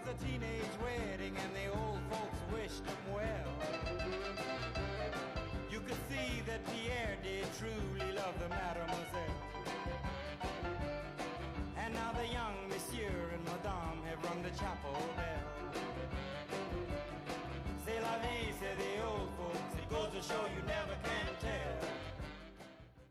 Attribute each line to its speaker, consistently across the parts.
Speaker 1: was a teenage wedding and the old folks wished him well. You could see that Pierre did truly love the mademoiselle. And now the young monsieur and madame have rung the chapel bell. C'est la vie, say the old folks. It goes to show you never can tell.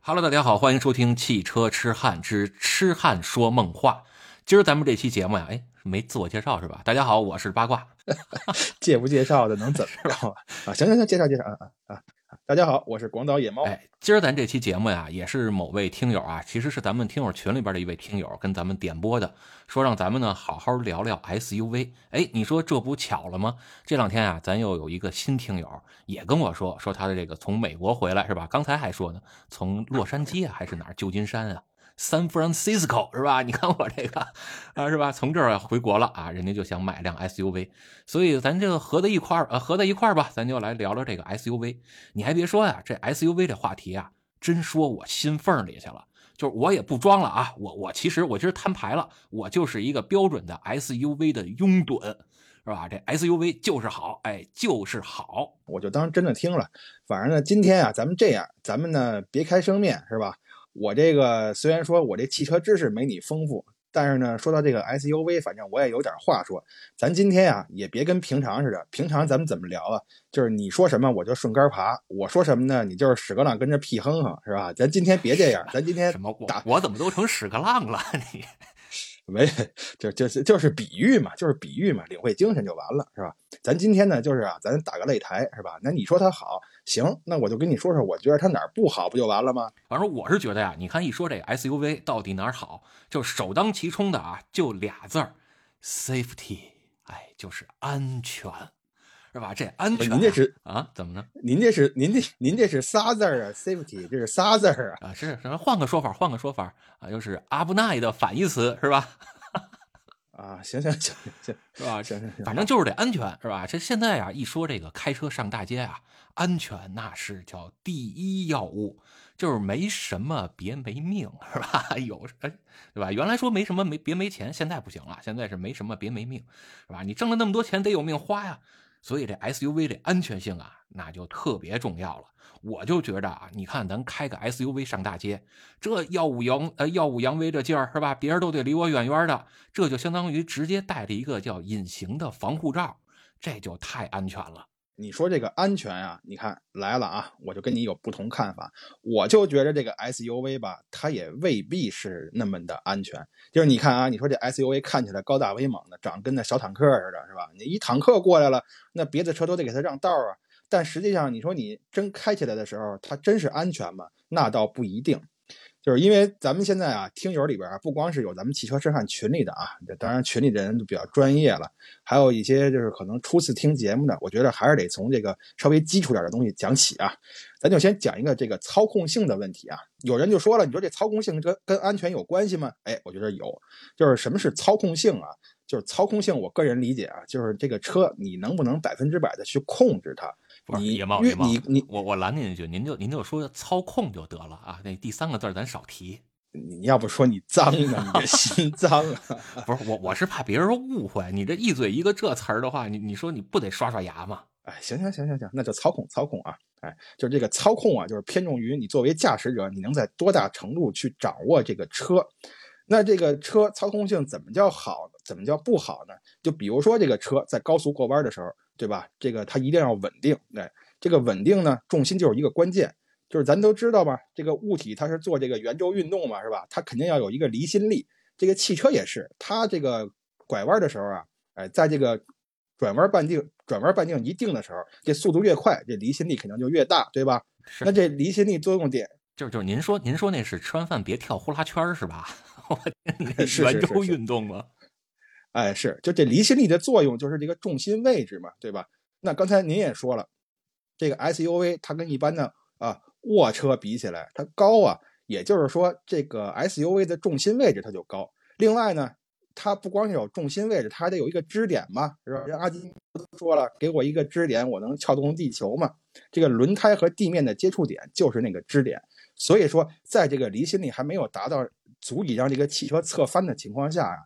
Speaker 2: Hello，大家好，欢迎收听《汽车痴汉之痴汉说梦话》。今儿咱们这期节目呀，哎，没自我介绍是吧？大家好，我是八卦。
Speaker 3: 介不介绍的能怎么着啊？啊，行行行，介绍介绍啊啊啊！啊大家好，我是广岛野猫。
Speaker 2: 哎，今儿咱这期节目呀，也是某位听友啊，其实是咱们听友群里边的一位听友跟咱们点播的，说让咱们呢好好聊聊 SUV。哎，你说这不巧了吗？这两天啊，咱又有一个新听友也跟我说，说他的这个从美国回来是吧？刚才还说呢，从洛杉矶啊还是哪儿旧金山啊？San Francisco 是吧？你看我这个啊，是吧？从这儿回国了啊，人家就想买辆 SUV，所以咱这个合在一块儿，呃，合在一块儿吧，咱就来聊聊这个 SUV。你还别说呀，这 SUV 这话题啊，真说我心缝里去了。就是我也不装了啊，我我其实我今儿摊牌了，我就是一个标准的 SUV 的拥趸，是吧？这 SUV 就是好，哎，就是好。
Speaker 3: 我就当真的听了。反正呢，今天啊，咱们这样，咱们呢别开生面，是吧？我这个虽然说我这汽车知识没你丰富，但是呢，说到这个 SUV，反正我也有点话说。咱今天啊，也别跟平常似的，平常咱们怎么聊啊？就是你说什么我就顺杆爬，我说什么呢，你就是屎壳郎跟着屁哼哼，是吧？咱今天别这样，咱今天
Speaker 2: 什么我
Speaker 3: 打
Speaker 2: 我怎么都成屎壳郎了？你
Speaker 3: 没，就就是就是比喻嘛，就是比喻嘛，领会精神就完了，是吧？咱今天呢，就是啊，咱打个擂台，是吧？那你说它好，行，那我就跟你说说，我觉得它哪儿不好，不就完了吗？
Speaker 2: 反正我是觉得呀，你看一说这 SUV 到底哪儿好，就首当其冲的啊，就俩字儿，safety，哎，就是安全，是吧？这安全啊，
Speaker 3: 您这是
Speaker 2: 啊，怎么呢？
Speaker 3: 您这是您这您这是仨字儿啊，safety，这是仨字儿啊。
Speaker 2: 啊，是什么？换个说法，换个说法啊，就是阿布奈的反义词，是吧？
Speaker 3: 啊，行行行行行，
Speaker 2: 是吧？
Speaker 3: 行行行，
Speaker 2: 反正就是得安全，是吧？这现在啊，一说这个开车上大街啊，安全那是叫第一要务，就是没什么别没命，是吧？有哎，对吧？原来说没什么没别没钱，现在不行了，现在是没什么别没命，是吧？你挣了那么多钱，得有命花呀。所以这 SUV 这安全性啊，那就特别重要了。我就觉着啊，你看咱开个 SUV 上大街，这耀武扬呃耀武扬威这劲儿是吧？别人都得离我远远的，这就相当于直接带着一个叫隐形的防护罩，这就太安全了。
Speaker 3: 你说这个安全啊，你看来了啊，我就跟你有不同看法。我就觉得这个 SUV 吧，它也未必是那么的安全。就是你看啊，你说这 SUV 看起来高大威猛的，长得跟那小坦克似的，是吧？你一坦克过来了，那别的车都得给它让道啊。但实际上，你说你真开起来的时候，它真是安全吗？那倒不一定。就是因为咱们现在啊，听友里边啊，不光是有咱们汽车痴汉群里的啊，当然群里的人就比较专业了，还有一些就是可能初次听节目的，我觉得还是得从这个稍微基础点的东西讲起啊。咱就先讲一个这个操控性的问题啊。有人就说了，你说这操控性跟跟安全有关系吗？哎，我觉得有。就是什么是操控性啊？就是操控性，我个人理解啊，就是这个车你能不能百分之百的去控制它。你你你
Speaker 2: 我我拦您一句，您就您就说操控就得了啊，那第三个字咱少提。
Speaker 3: 你要不说你脏呢，你这心脏啊。
Speaker 2: 不是我我是怕别人误会，你这一嘴一个这词儿的话，你你说你不得刷刷牙吗？
Speaker 3: 哎，行行行行行，那就操控操控啊，哎，就是这个操控啊，就是偏重于你作为驾驶者，你能在多大程度去掌握这个车。那这个车操控性怎么叫好，怎么叫不好呢？就比如说这个车在高速过弯的时候，对吧？这个它一定要稳定，哎，这个稳定呢，重心就是一个关键。就是咱都知道吧，这个物体它是做这个圆周运动嘛，是吧？它肯定要有一个离心力。这个汽车也是，它这个拐弯的时候啊，哎，在这个转弯半径转弯半径一定的时候，这速度越快，这离心力肯定就越大，对吧？
Speaker 2: 是
Speaker 3: 那这离心力作用点
Speaker 2: 就是就是您说您说那是吃完饭别跳呼啦圈是吧？我天，那
Speaker 3: 是是
Speaker 2: 圆周
Speaker 3: 是
Speaker 2: 运动吗？
Speaker 3: 哎，是，就这离心力的作用就是这个重心位置嘛，对吧？那刚才您也说了，这个 SUV 它跟一般的啊卧车比起来，它高啊，也就是说这个 SUV 的重心位置它就高。另外呢，它不光是有重心位置，它还得有一个支点嘛，是吧？人阿基说了，给我一个支点，我能撬动地球嘛。这个轮胎和地面的接触点就是那个支点，所以说在这个离心力还没有达到足以让这个汽车侧翻的情况下啊，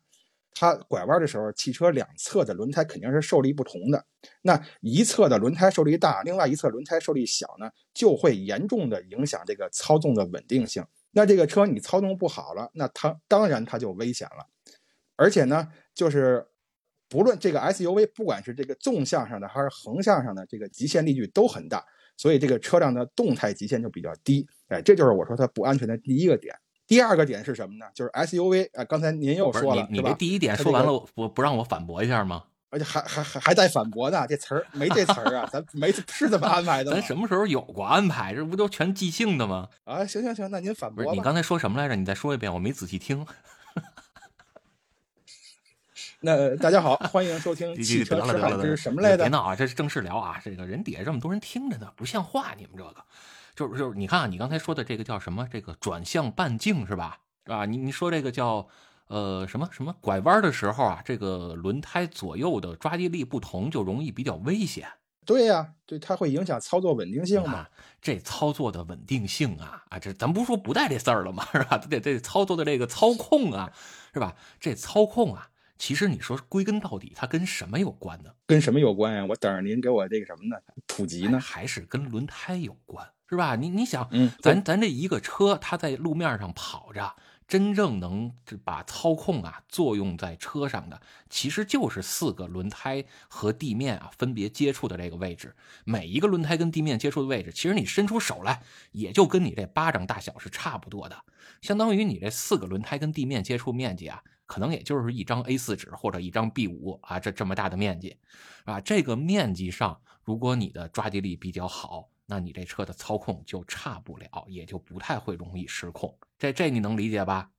Speaker 3: 它拐弯的时候，汽车两侧的轮胎肯定是受力不同的。那一侧的轮胎受力大，另外一侧轮胎受力小呢，就会严重的影响这个操纵的稳定性。那这个车你操纵不好了，那它当然它就危险了。而且呢，就是不论这个 SUV，不管是这个纵向上的还是横向上的，这个极限力矩都很大，所以这个车辆的动态极限就比较低。哎，这就是我说它不安全的第一个点。第二个点是什么呢？就是 SUV 啊，刚才您又说了，
Speaker 2: 你你？这第一点说完了，不不让我反驳一下吗？
Speaker 3: 而且还还还还带反驳呢，这词儿没这词儿啊，咱 没是这么安排的吗
Speaker 2: 咱？什么时候有过安排？这不都全即兴的吗？
Speaker 3: 啊，行行行，那您反驳吧。
Speaker 2: 你刚才说什么来着？你再说一遍，我没仔细听。
Speaker 3: 那大家好，欢迎收听
Speaker 2: 这
Speaker 3: 汽车
Speaker 2: 这得了得了得了，
Speaker 3: 痴汉之什么来着？
Speaker 2: 别闹啊！这是正式聊啊！这个人底下这么多人听着呢，不像话！你们这个，就是就是，你看啊，你刚才说的这个叫什么？这个转向半径是吧？啊，你你说这个叫呃什么什么？拐弯的时候啊，这个轮胎左右的抓地力不同，就容易比较危险。
Speaker 3: 对呀、对，它会影响操作稳定性嘛。
Speaker 2: 啊，这操作的稳定性啊啊，这咱不是说不带这字儿了吗？是吧？这这操作的这个操控啊，是吧？这操控啊，其实你说归根到底，它跟什么有关呢？
Speaker 3: 跟什么有关呀？我等着您给我这个什么呢？普及呢？
Speaker 2: 还是跟轮胎有关，是吧？你你想，
Speaker 3: 嗯，
Speaker 2: 咱咱这一个车，它在路面上跑着，真正能把操控啊作用在车上的，其实就是四个轮胎和地面啊分别接触的这个位置。每一个轮胎跟地面接触的位置，其实你伸出手来，也就跟你这巴掌大小是差不多的，相当于你这四个轮胎跟地面接触面积啊，可能也就是一张 A 四纸或者一张 B 五啊，这这么大的面积，啊，这个面积上，如果你的抓地力比较好，那你这车的操控就差不了，也就不太会容易失控。这这你能理解吧？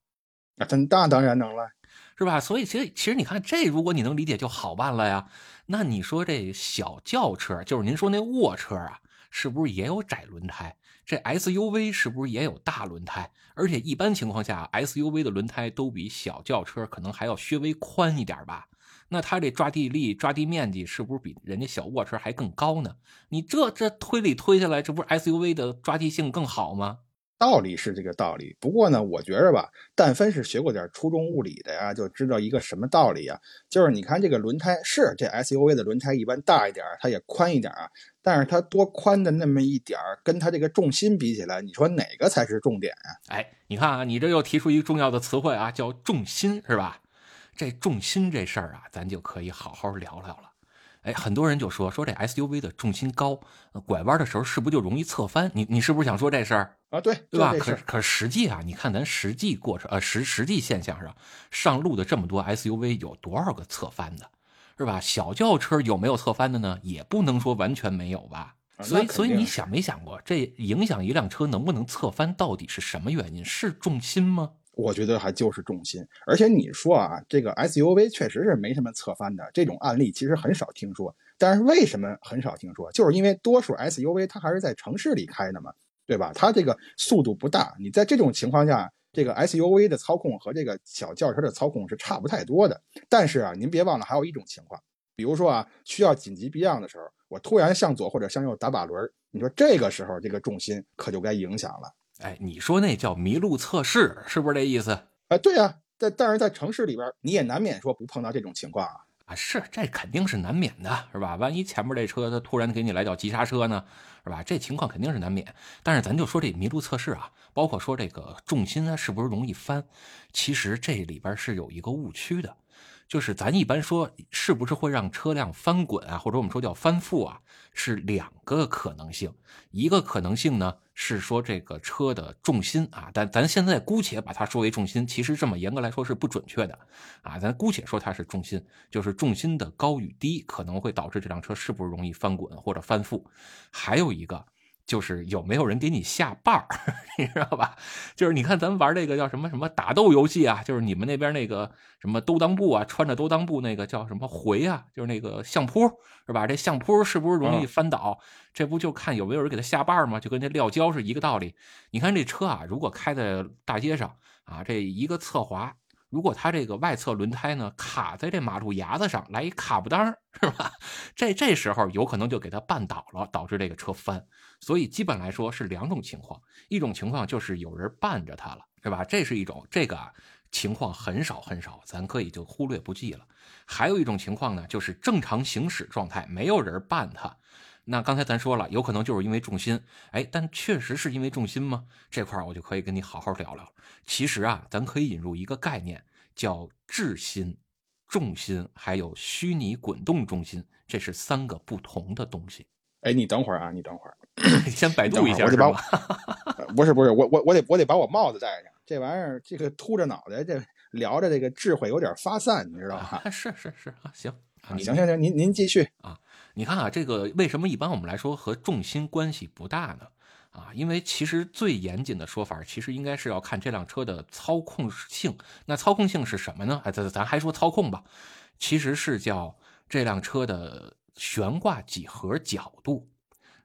Speaker 3: 啊，真那当然能了。
Speaker 2: 是吧？所以其实其实你看，这如果你能理解就好办了呀。那你说这小轿车，就是您说那卧车啊，是不是也有窄轮胎？这 SUV 是不是也有大轮胎？而且一般情况下，SUV 的轮胎都比小轿车可能还要稍微宽一点吧？那它这抓地力、抓地面积是不是比人家小卧车还更高呢？你这这推理推下来，这不是 SUV 的抓地性更好吗？
Speaker 3: 道理是这个道理，不过呢，我觉着吧，但凡是学过点初中物理的呀，就知道一个什么道理啊，就是你看这个轮胎是这 SUV 的轮胎一般大一点儿，它也宽一点儿啊，但是它多宽的那么一点儿，跟它这个重心比起来，你说哪个才是重点啊？
Speaker 2: 哎，你看啊，你这又提出一个重要的词汇啊，叫重心，是吧？这重心这事儿啊，咱就可以好好聊聊了。哎，很多人就说说这 SUV 的重心高，呃拐弯的时候是不是就容易侧翻？你你是不是想说这事儿？
Speaker 3: 啊，对，
Speaker 2: 对吧？可可实际啊，你看咱实际过程，呃，实实际现象上，上路的这么多 SUV 有多少个侧翻的，是吧？小轿车有没有侧翻的呢？也不能说完全没有吧。
Speaker 3: 啊
Speaker 2: 所以，所以你想没想过，这影响一辆车能不能侧翻，到底是什么原因？是重心吗？
Speaker 3: 我觉得还就是重心，而且你说啊，这个 SUV 确实是没什么侧翻的，这种案例其实很少听说。但是为什么很少听说？就是因为多数 SUV 它还是在城市里开的嘛，对吧？它这个速度不大，你在这种情况下，这个 SUV 的操控和这个小轿车的操控是差不太多的。但是啊，您别忘了还有一种情况，比如说啊，需要紧急避让的时候，我突然向左或者向右打把轮，你说这个时候这个重心可就该影响了。
Speaker 2: 哎，你说那叫麋鹿测试，是不是这意思？
Speaker 3: 哎，对啊，在但是在城市里边，你也难免说不碰到这种情况啊。
Speaker 2: 啊，是，这肯定是难免的，是吧？万一前面这车它突然给你来脚急刹车呢，是吧？这情况肯定是难免。但是咱就说这麋鹿测试啊，包括说这个重心啊，是不是容易翻？其实这里边是有一个误区的，就是咱一般说是不是会让车辆翻滚啊，或者我们说叫翻覆啊，是两个可能性。一个可能性呢是说这个车的重心啊，但咱现在姑且把它说为重心，其实这么严格来说是不准确的啊。咱姑且说它是重心，就是重心的高与低可能会导致这辆车是不是容易翻滚或者翻覆。还有一个就是有没有人给你下绊儿，你知道吧？就是你看咱们玩这个叫什么什么打斗游戏啊，就是你们那边那个什么兜裆布啊，穿着兜裆布那个叫什么回啊，就是那个相扑是吧？这相扑是不是容易翻倒？这不就看有没有人给他下绊儿吗？就跟这撂跤是一个道理。你看这车啊，如果开在大街上啊，这一个侧滑。如果它这个外侧轮胎呢卡在这马路牙子上，来一卡不当是吧？这这时候有可能就给它绊倒了，导致这个车翻。所以基本来说是两种情况，一种情况就是有人绊着它了，是吧？这是一种，这个啊情况很少很少，咱可以就忽略不计了。还有一种情况呢，就是正常行驶状态，没有人绊它。那刚才咱说了，有可能就是因为重心，哎，但确实是因为重心吗？这块儿我就可以跟你好好聊聊。其实啊，咱可以引入一个概念，叫质心、重心，还有虚拟滚动中心，这是三个不同的东西。
Speaker 3: 哎，你等会儿啊，你等会儿，
Speaker 2: 先百度一下
Speaker 3: 我得把
Speaker 2: 是吧？
Speaker 3: 呃不是不是，我我我得我得把我帽子戴上。这玩意儿，这个秃着脑袋，这聊着这个智慧有点发散，你知道吧？
Speaker 2: 啊，是是是啊，行啊，
Speaker 3: 行行行，您您继续。
Speaker 2: 你看啊，这个为什么一般我们来说和重心关系不大呢？啊，因为其实最严谨的说法，其实应该是要看这辆车的操控性。那操控性是什么呢？哎，咱咱还说操控吧，其实是叫这辆车的悬挂几何角度。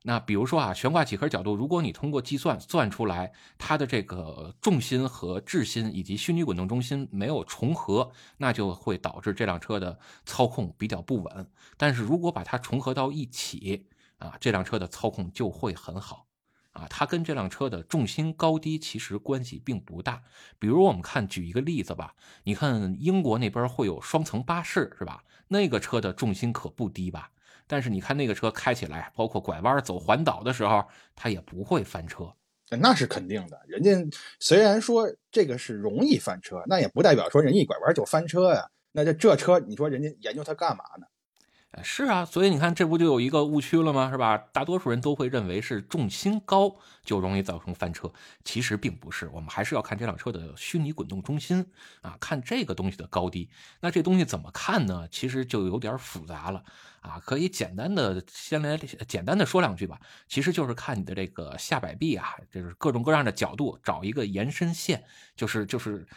Speaker 2: 那比如说啊，悬挂几何角度，如果你通过计算算出来它的这个重心和质心以及虚拟滚动中心没有重合，那就会导致这辆车的操控比较不稳。但是如果把它重合到一起啊，这辆车的操控就会很好。啊，它跟这辆车的重心高低其实关系并不大。比如我们看举一个例子吧，你看英国那边会有双层巴士是吧？那个车的重心可不低吧？但是你看那个车开起来，包括拐弯、走环岛的时候，它也不会翻车。
Speaker 3: 那是肯定的，人家虽然说这个是容易翻车，那也不代表说人一拐弯就翻车呀。那这这车，你说人家研究它干嘛呢？
Speaker 2: 是啊，所以你看，这不就有一个误区了吗？是吧？大多数人都会认为是重心高就容易造成翻车，其实并不是。我们还是要看这辆车的虚拟滚动中心啊，看这个东西的高低。那这东西怎么看呢？其实就有点复杂了啊。可以简单的先来简单的说两句吧。其实就是看你的这个下摆臂啊，就是各种各样的角度，找一个延伸线，就是就是。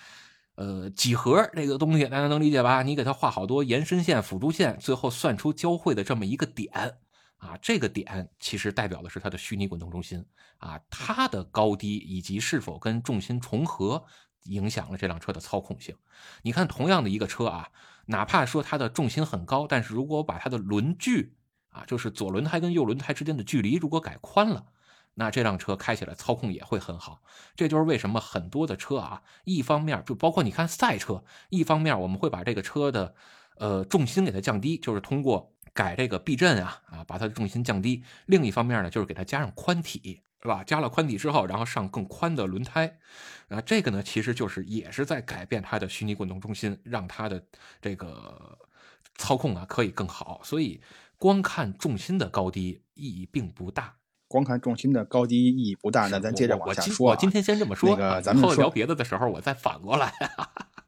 Speaker 2: 呃，几何这个东西大家能理解吧？你给它画好多延伸线、辅助线，最后算出交汇的这么一个点啊，这个点其实代表的是它的虚拟滚动中心啊，它的高低以及是否跟重心重合，影响了这辆车的操控性。你看，同样的一个车啊，哪怕说它的重心很高，但是如果我把它的轮距啊，就是左轮胎跟右轮胎之间的距离如果改宽了。那这辆车开起来操控也会很好，这就是为什么很多的车啊，一方面就包括你看赛车，一方面我们会把这个车的，呃重心给它降低，就是通过改这个避震啊啊把它的重心降低；另一方面呢，就是给它加上宽体，是吧？加了宽体之后，然后上更宽的轮胎，啊这个呢其实就是也是在改变它的虚拟滚动中心，让它的这个操控啊可以更好。所以光看重心的高低意义并不大。
Speaker 3: 光看重心的高低意义不大，那咱接着往下说、啊。
Speaker 2: 我今天先这么说，
Speaker 3: 那个
Speaker 2: 啊
Speaker 3: 咱们说
Speaker 2: 聊别的的时候，我再反过来。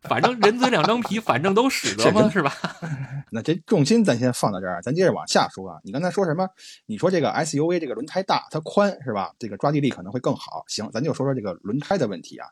Speaker 2: 反正人嘴两张皮，反正都使得嘛，是吧？
Speaker 3: 那这重心咱先放到这儿，咱接着往下说啊。你刚才说什么？你说这个 SUV 这个轮胎大，它宽是吧？这个抓地力可能会更好。行，咱就说说这个轮胎的问题啊。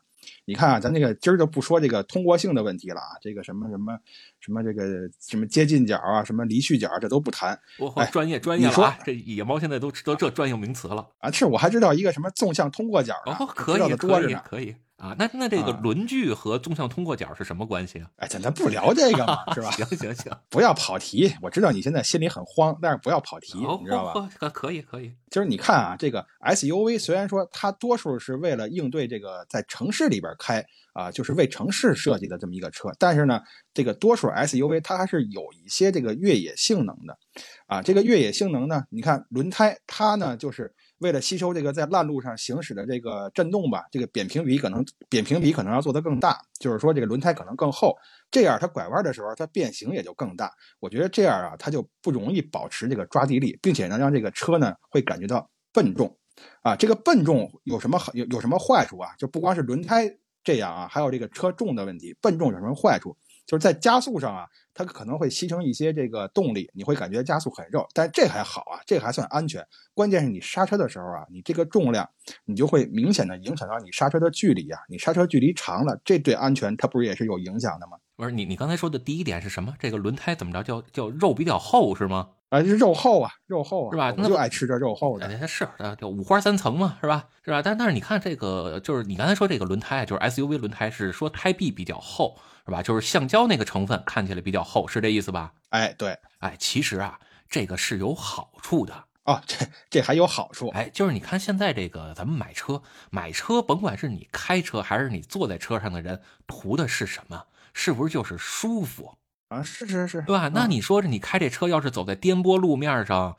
Speaker 3: 你看啊，咱这个今儿就不说这个通过性的问题了啊，这个什么什么什么这个什么接近角啊，什么离去角，这都不谈哎
Speaker 2: 我专业专业了啊！这野猫现在都知道这专用名词了。
Speaker 3: 啊。是我还知道一个什么纵向通过角呢，
Speaker 2: 哦，可以可。以可以啊。那那这个
Speaker 3: 啊
Speaker 2: 轮距和纵向通过角是什么关系啊？
Speaker 3: 哎，咱咱不聊这个嘛，是吧？
Speaker 2: 行 行行，
Speaker 3: 不要跑题。我知道你现在心里很慌，但是不要跑题，
Speaker 2: 哦
Speaker 3: 你知道吧？
Speaker 2: 哦可可以可以。
Speaker 3: 就是你看啊，这个 SUV 虽然说它多数是为了应对这个在城市里边开啊，就是为城市设计的这么一个车，但是呢，这个多数 SUV 它还是有一些这个越野性能的啊。这个越野性能呢，你看轮胎它呢就是为了吸收这个在烂路上行驶的这个震动吧，这个扁平比可能扁平比可能要做得更大，就是说这个轮胎可能更厚，这样它拐弯的时候它变形也就更大。我觉得这样啊，它就不容易保持这个抓地力，并且能让这个车呢会感觉到笨重。啊，这个笨重有什么好有有什么坏处啊？就不光是轮胎这样啊，还有这个车重的问题。笨重有什么坏处？就是在加速上啊，它可能会牺牲一些这个动力，你会感觉加速很肉。但这还好啊，这还算安全。关键是你刹车的时候啊，你这个重量，你就会明显的影响到你刹车的距离啊。你刹车距离长了，这对安全它不是也是有影响的吗？
Speaker 2: 不是你你刚才说的第一点是什么？这个轮胎怎么着叫叫肉比较厚是吗？
Speaker 3: 啊，这肉厚啊，肉厚啊，
Speaker 2: 是吧那
Speaker 3: 就爱吃这肉厚的。
Speaker 2: 哎，是啊，就五花三层嘛，是吧？是吧？但但是你看这个，就是你刚才说这个轮胎，就是 SUV 轮胎是说胎壁比较厚，是吧？就是橡胶那个成分看起来比较厚，是这意思吧？
Speaker 3: 哎，对，
Speaker 2: 哎，其实啊，这个是有好处的。
Speaker 3: 哦，这这还有好处。
Speaker 2: 哎，就是你看现在这个咱们买车，买车甭管是你开车还是你坐在车上的人，图的是什么？是不是就是舒服？
Speaker 3: 啊，是是是，
Speaker 2: 对吧？那
Speaker 3: 嗯
Speaker 2: 你说这你开这车要是走在颠簸路面上，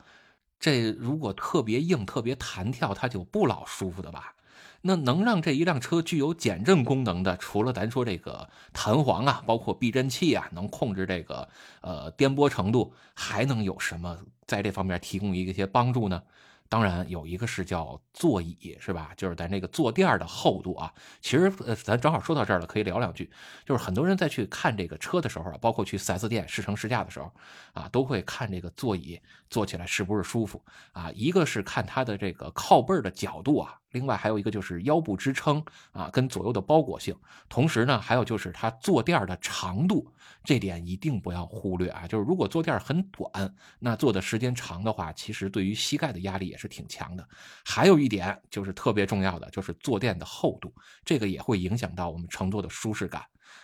Speaker 2: 这如果特别硬、特别弹跳，它就不老舒服的吧？那能让这一辆车具有减震功能的，除了咱说这个弹簧啊，包括避震器啊，能控制这个呃颠簸程度，还能有什么在这方面提供一些帮助呢？当然有一个是叫座椅，是吧？就是咱这个坐垫的厚度啊。其实呃，咱正好说到这儿了，可以聊两句。就是很多人在去看这个车的时候啊，包括去 4S 店试乘试驾的时候啊，都会看这个座椅坐起来是不是舒服啊。一个是看它的这个靠背的角度啊，另外还有一个就是腰部支撑啊，跟左右的包裹性。同时呢，还有就是它坐垫的长度，这点一定不要忽略啊。就是如果坐垫很短，那坐的时间长的话，其实对于膝盖的压力也是挺强的。还有一点就是特别重要的，就是坐垫的厚度，这个也会影响到我们乘坐的舒适感。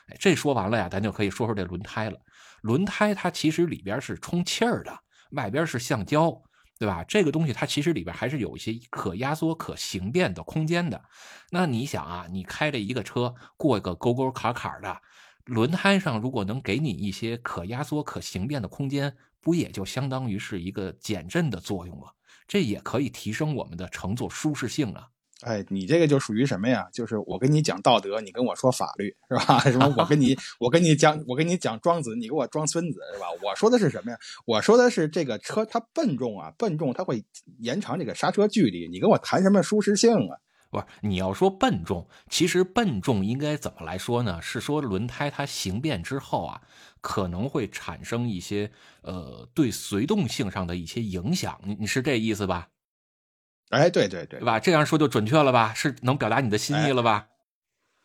Speaker 2: 哎，这说完了呀，咱就可以说说这轮胎了。轮胎它其实里边是充气儿的，外边是橡胶，对吧？这个东西它其实里边还是有一些可压缩、可形变的空间的。那你想啊，你开着一个车过一个沟沟坎坎的，轮胎上如果能给你一些可压缩、可形变的空间，不也就相当于是一个减震的作用吗？这也可以提升我们的乘坐舒适性啊。
Speaker 3: 哎，你这个就属于什么呀？就是我跟你讲道德，你跟我说法律，是吧？什么我跟你 我跟你讲我跟你讲庄子，你给我装孙子，是吧？我说的是什么呀？我说的是这个车它笨重啊，笨重它会延长这个刹车距离。你跟我谈什么舒适性啊？
Speaker 2: 不是，你要说笨重，其实笨重应该怎么来说呢？是说轮胎它形变之后啊，可能会产生一些呃对随动性上的一些影响。你你是这意思吧？
Speaker 3: 哎，对对对
Speaker 2: 对，吧？这样说就准确了吧？是能表达你的心意了吧？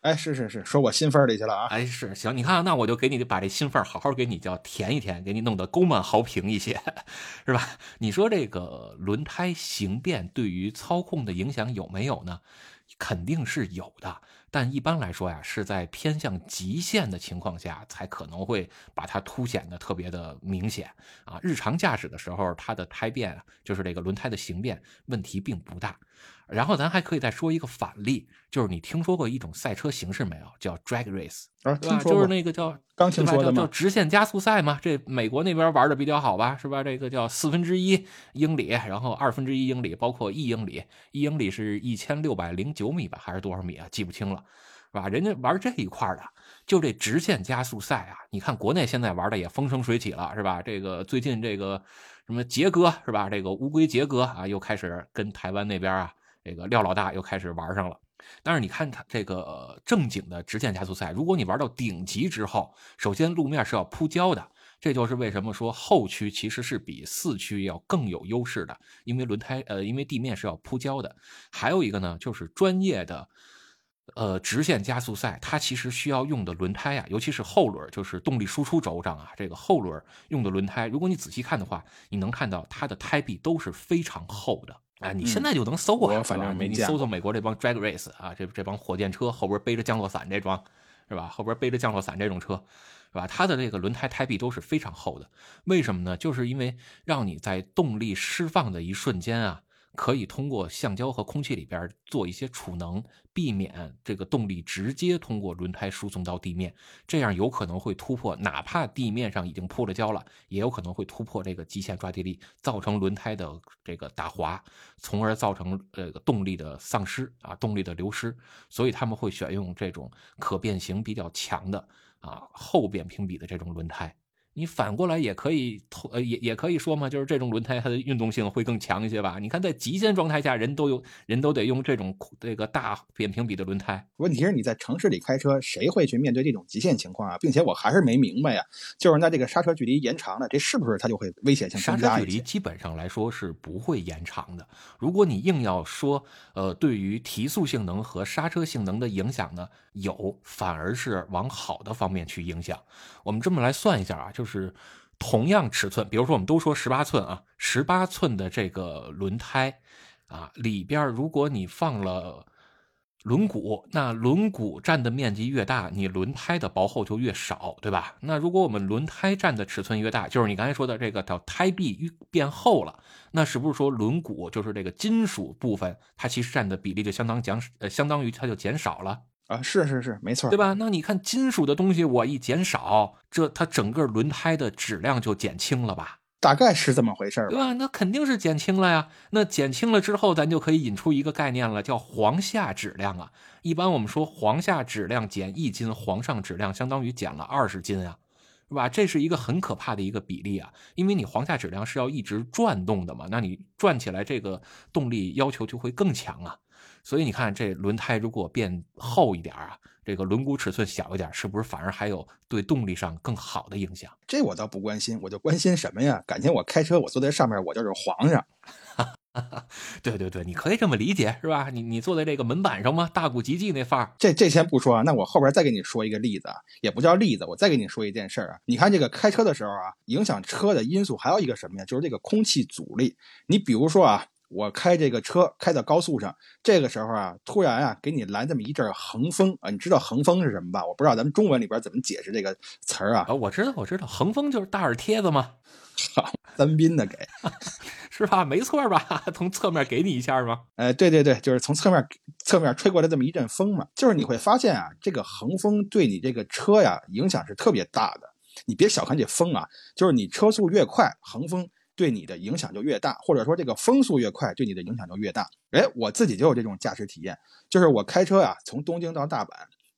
Speaker 3: 哎，是是是，说我心缝里去了啊。
Speaker 2: 哎，是行，你看，那我就给你把这心缝儿好好给你叫填一填，给你弄得沟满豪平一些，是吧？你说这个轮胎形变对于操控的影响有没有呢？肯定是有的，但一般来说呀，是在偏向极限的情况下，才可能会把它凸显的特别的明显啊。日常驾驶的时候，它的胎变就是这个轮胎的形变问题并不大。然后咱还可以再说一个反例，就是你听说过一种赛车形式没有？叫 drag race，
Speaker 3: 啊，
Speaker 2: 对吧？就是那个叫
Speaker 3: 刚听说的嘛。
Speaker 2: 直线加速赛嘛，这美国那边玩的比较好吧，是吧？这个叫四分之一英里，然后二分之一英里，包括一英里，一英里是一千六百零九米吧，还是多少米啊？记不清了，是吧？人家玩这一块的，就这直线加速赛啊，你看国内现在玩的也风生水起了，是吧？这个最近这个什么杰哥是吧？这个乌龟杰哥啊，又开始跟台湾那边啊，这个廖老大又开始玩上了。但是你看它这个正经的直线加速赛，如果你玩到顶级之后，首先路面是要铺胶的，这就是为什么说后驱其实是比四驱要更有优势的，因为轮胎呃因为地面是要铺胶的。还有一个呢，就是专业的。呃，直线加速赛，它其实需要用的轮胎啊，尤其是后轮，就是动力输出轴上啊，这个后轮用的轮胎，如果你仔细看的话，你能看到它的胎壁都是非常厚的。啊，你现在就能搜啊，
Speaker 3: 我反正没见过
Speaker 2: 搜搜美国这帮 drag race 啊，这这帮火箭车后边背着降落伞这装，是吧？后边背着降落伞这种车，对吧？它的这个轮胎胎壁都是非常厚的。为什么呢？就是因为让你在动力释放的一瞬间啊，可以通过橡胶和空气里边做一些储能，避免这个动力直接通过轮胎输送到地面，这样有可能会突破，哪怕地面上已经铺了胶了，也有可能会突破这个极限抓地力，造成轮胎的这个打滑，从而造成这个动力的丧失啊，动力的流失。所以他们会选用这种可变形比较强的啊后扁平比的这种轮胎。你反过来也可以呃也也可以说嘛，就是这种轮胎它的运动性会更强一些吧？你看在极限状态下，人都有人都得用这种这个大扁平比的轮胎。
Speaker 3: 问题是你在城市里开车，谁会去面对这种极限情况啊？并且我还是没明白呀，就是那这个刹车距离延长了，这是不是它就会危险性
Speaker 2: 刹？车距离基本上来说是不会延长的。如果你硬要说，呃，对于提速性能和刹车性能的影响呢，有，反而是往好的方面去影响。我们这么来算一下啊，就是是同样尺寸，比如说我们都说十八寸啊，十八寸的这个轮胎啊，里边如果你放了轮毂，那轮毂占的面积越大，你轮胎的薄厚就越少，对吧？那如果我们轮胎占的尺寸越大，就是你刚才说的这个叫胎壁变厚了，那是不是说轮毂就是这个金属部分，它其实占的比例就相当减，呃，相当于它就减少了？
Speaker 3: 啊，是是是，没错，
Speaker 2: 对吧？那你看金属的东西，我一减少，这它整个轮胎的质量就减轻了吧？
Speaker 3: 大概是这么回事儿？
Speaker 2: 对吧？那肯定是减轻了呀。那减轻了之后，咱就可以引出一个概念了，叫簧下质量啊。一般我们说簧下质量减一斤，簧上质量相当于减了二十斤啊，是吧？这是一个很可怕的一个比例啊，因为你簧下质量是要一直转动的嘛，那你转起来这个动力要求就会更强啊。所以你看，这轮胎如果变厚一点啊，这个轮毂尺寸小一点，是不是反而还有对动力上更好的影响？
Speaker 3: 这我倒不关心，我就关心什么呀？感情我开车，我坐在上面，我就是皇上。
Speaker 2: 对对对，你可以这么理解，是吧？你你坐在这个门板上吗？大古吉吉那范儿。
Speaker 3: 这这先不说啊，那我后边再给你说一个例子啊，也不叫例子，我再给你说一件事儿啊。你看这个开车的时候啊，影响车的因素还有一个什么呀？就是这个空气阻力。你比如说啊。我开这个车开到高速上，这个时候啊，突然啊，给你来这么一阵横风啊，你知道横风是什么吧？我不知道咱们中文里边怎么解释这个词儿啊。
Speaker 2: 啊，我知道，我知道，横风就是大耳贴子嘛。
Speaker 3: 好，三宾的给，
Speaker 2: 是吧？没错吧？从侧面给你一下吗？
Speaker 3: 呃，对对对，就是从侧面侧面吹过来这么一阵风嘛。就是你会发现啊，这个横风对你这个车呀影响是特别大的。你别小看这风啊，就是你车速越快，横风。对你的影响就越大，或者说这个风速越快，对你的影响就越大。哎，我自己就有这种驾驶体验，就是我开车呀，从东京到大阪，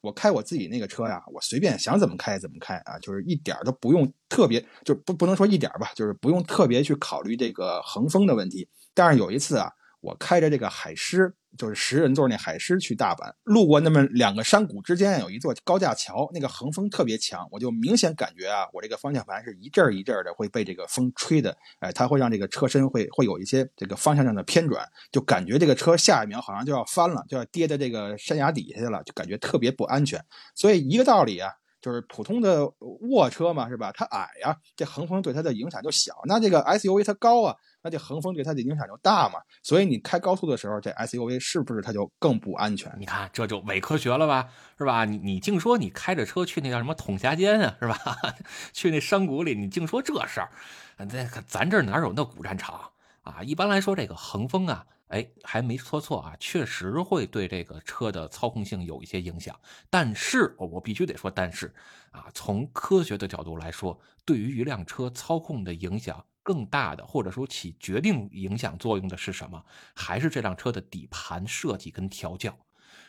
Speaker 3: 我开我自己那个车呀，我随便想怎么开怎么开啊，就是一点都不用特别，就不不能说一点吧，就是不用特别去考虑这个横风的问题。但是有一次啊，我开着这个海狮。就是十人座那海狮去大阪，路过那么两个山谷之间有一座高架桥，那个横风特别强，我就明显感觉啊，我这个方向盘是一阵一阵的会被这个风吹的，哎，它会让这个车身会会有一些这个方向上的偏转，就感觉这个车下一秒好像就要翻了，就要跌在这个山崖底下去了，就感觉特别不安全。所以一个道理啊，就是普通的卧车嘛，是吧？它矮呀，这横风对它的影响就小。那这个 SUV 它高啊。那这横风对它的影响就大嘛，所以你开高速的时候，这 SUV 是不是它就更不安全？
Speaker 2: 你看这就伪科学了吧，是吧？你你净说你开着车去那叫什么统辖间啊，是吧？去那山谷里，你净说这事儿，那咱这哪有那古战场啊？一般来说，这个横风啊，哎，还没说错啊，确实会对这个车的操控性有一些影响。但是，我必须得说，但是啊，从科学的角度来说，对于一辆车操控的影响。更大的，或者说起决定影响作用的是什么？还是这辆车的底盘设计跟调教？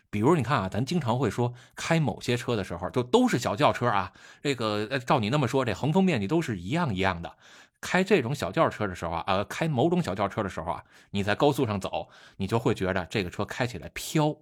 Speaker 2: 比如你看啊，咱经常会说开某些车的时候，就都是小轿车啊。这个照你那么说，这横风面积都是一样一样的。开这种小轿车的时候啊，呃，开某种小轿车的时候啊，你在高速上走，你就会觉得这个车开起来飘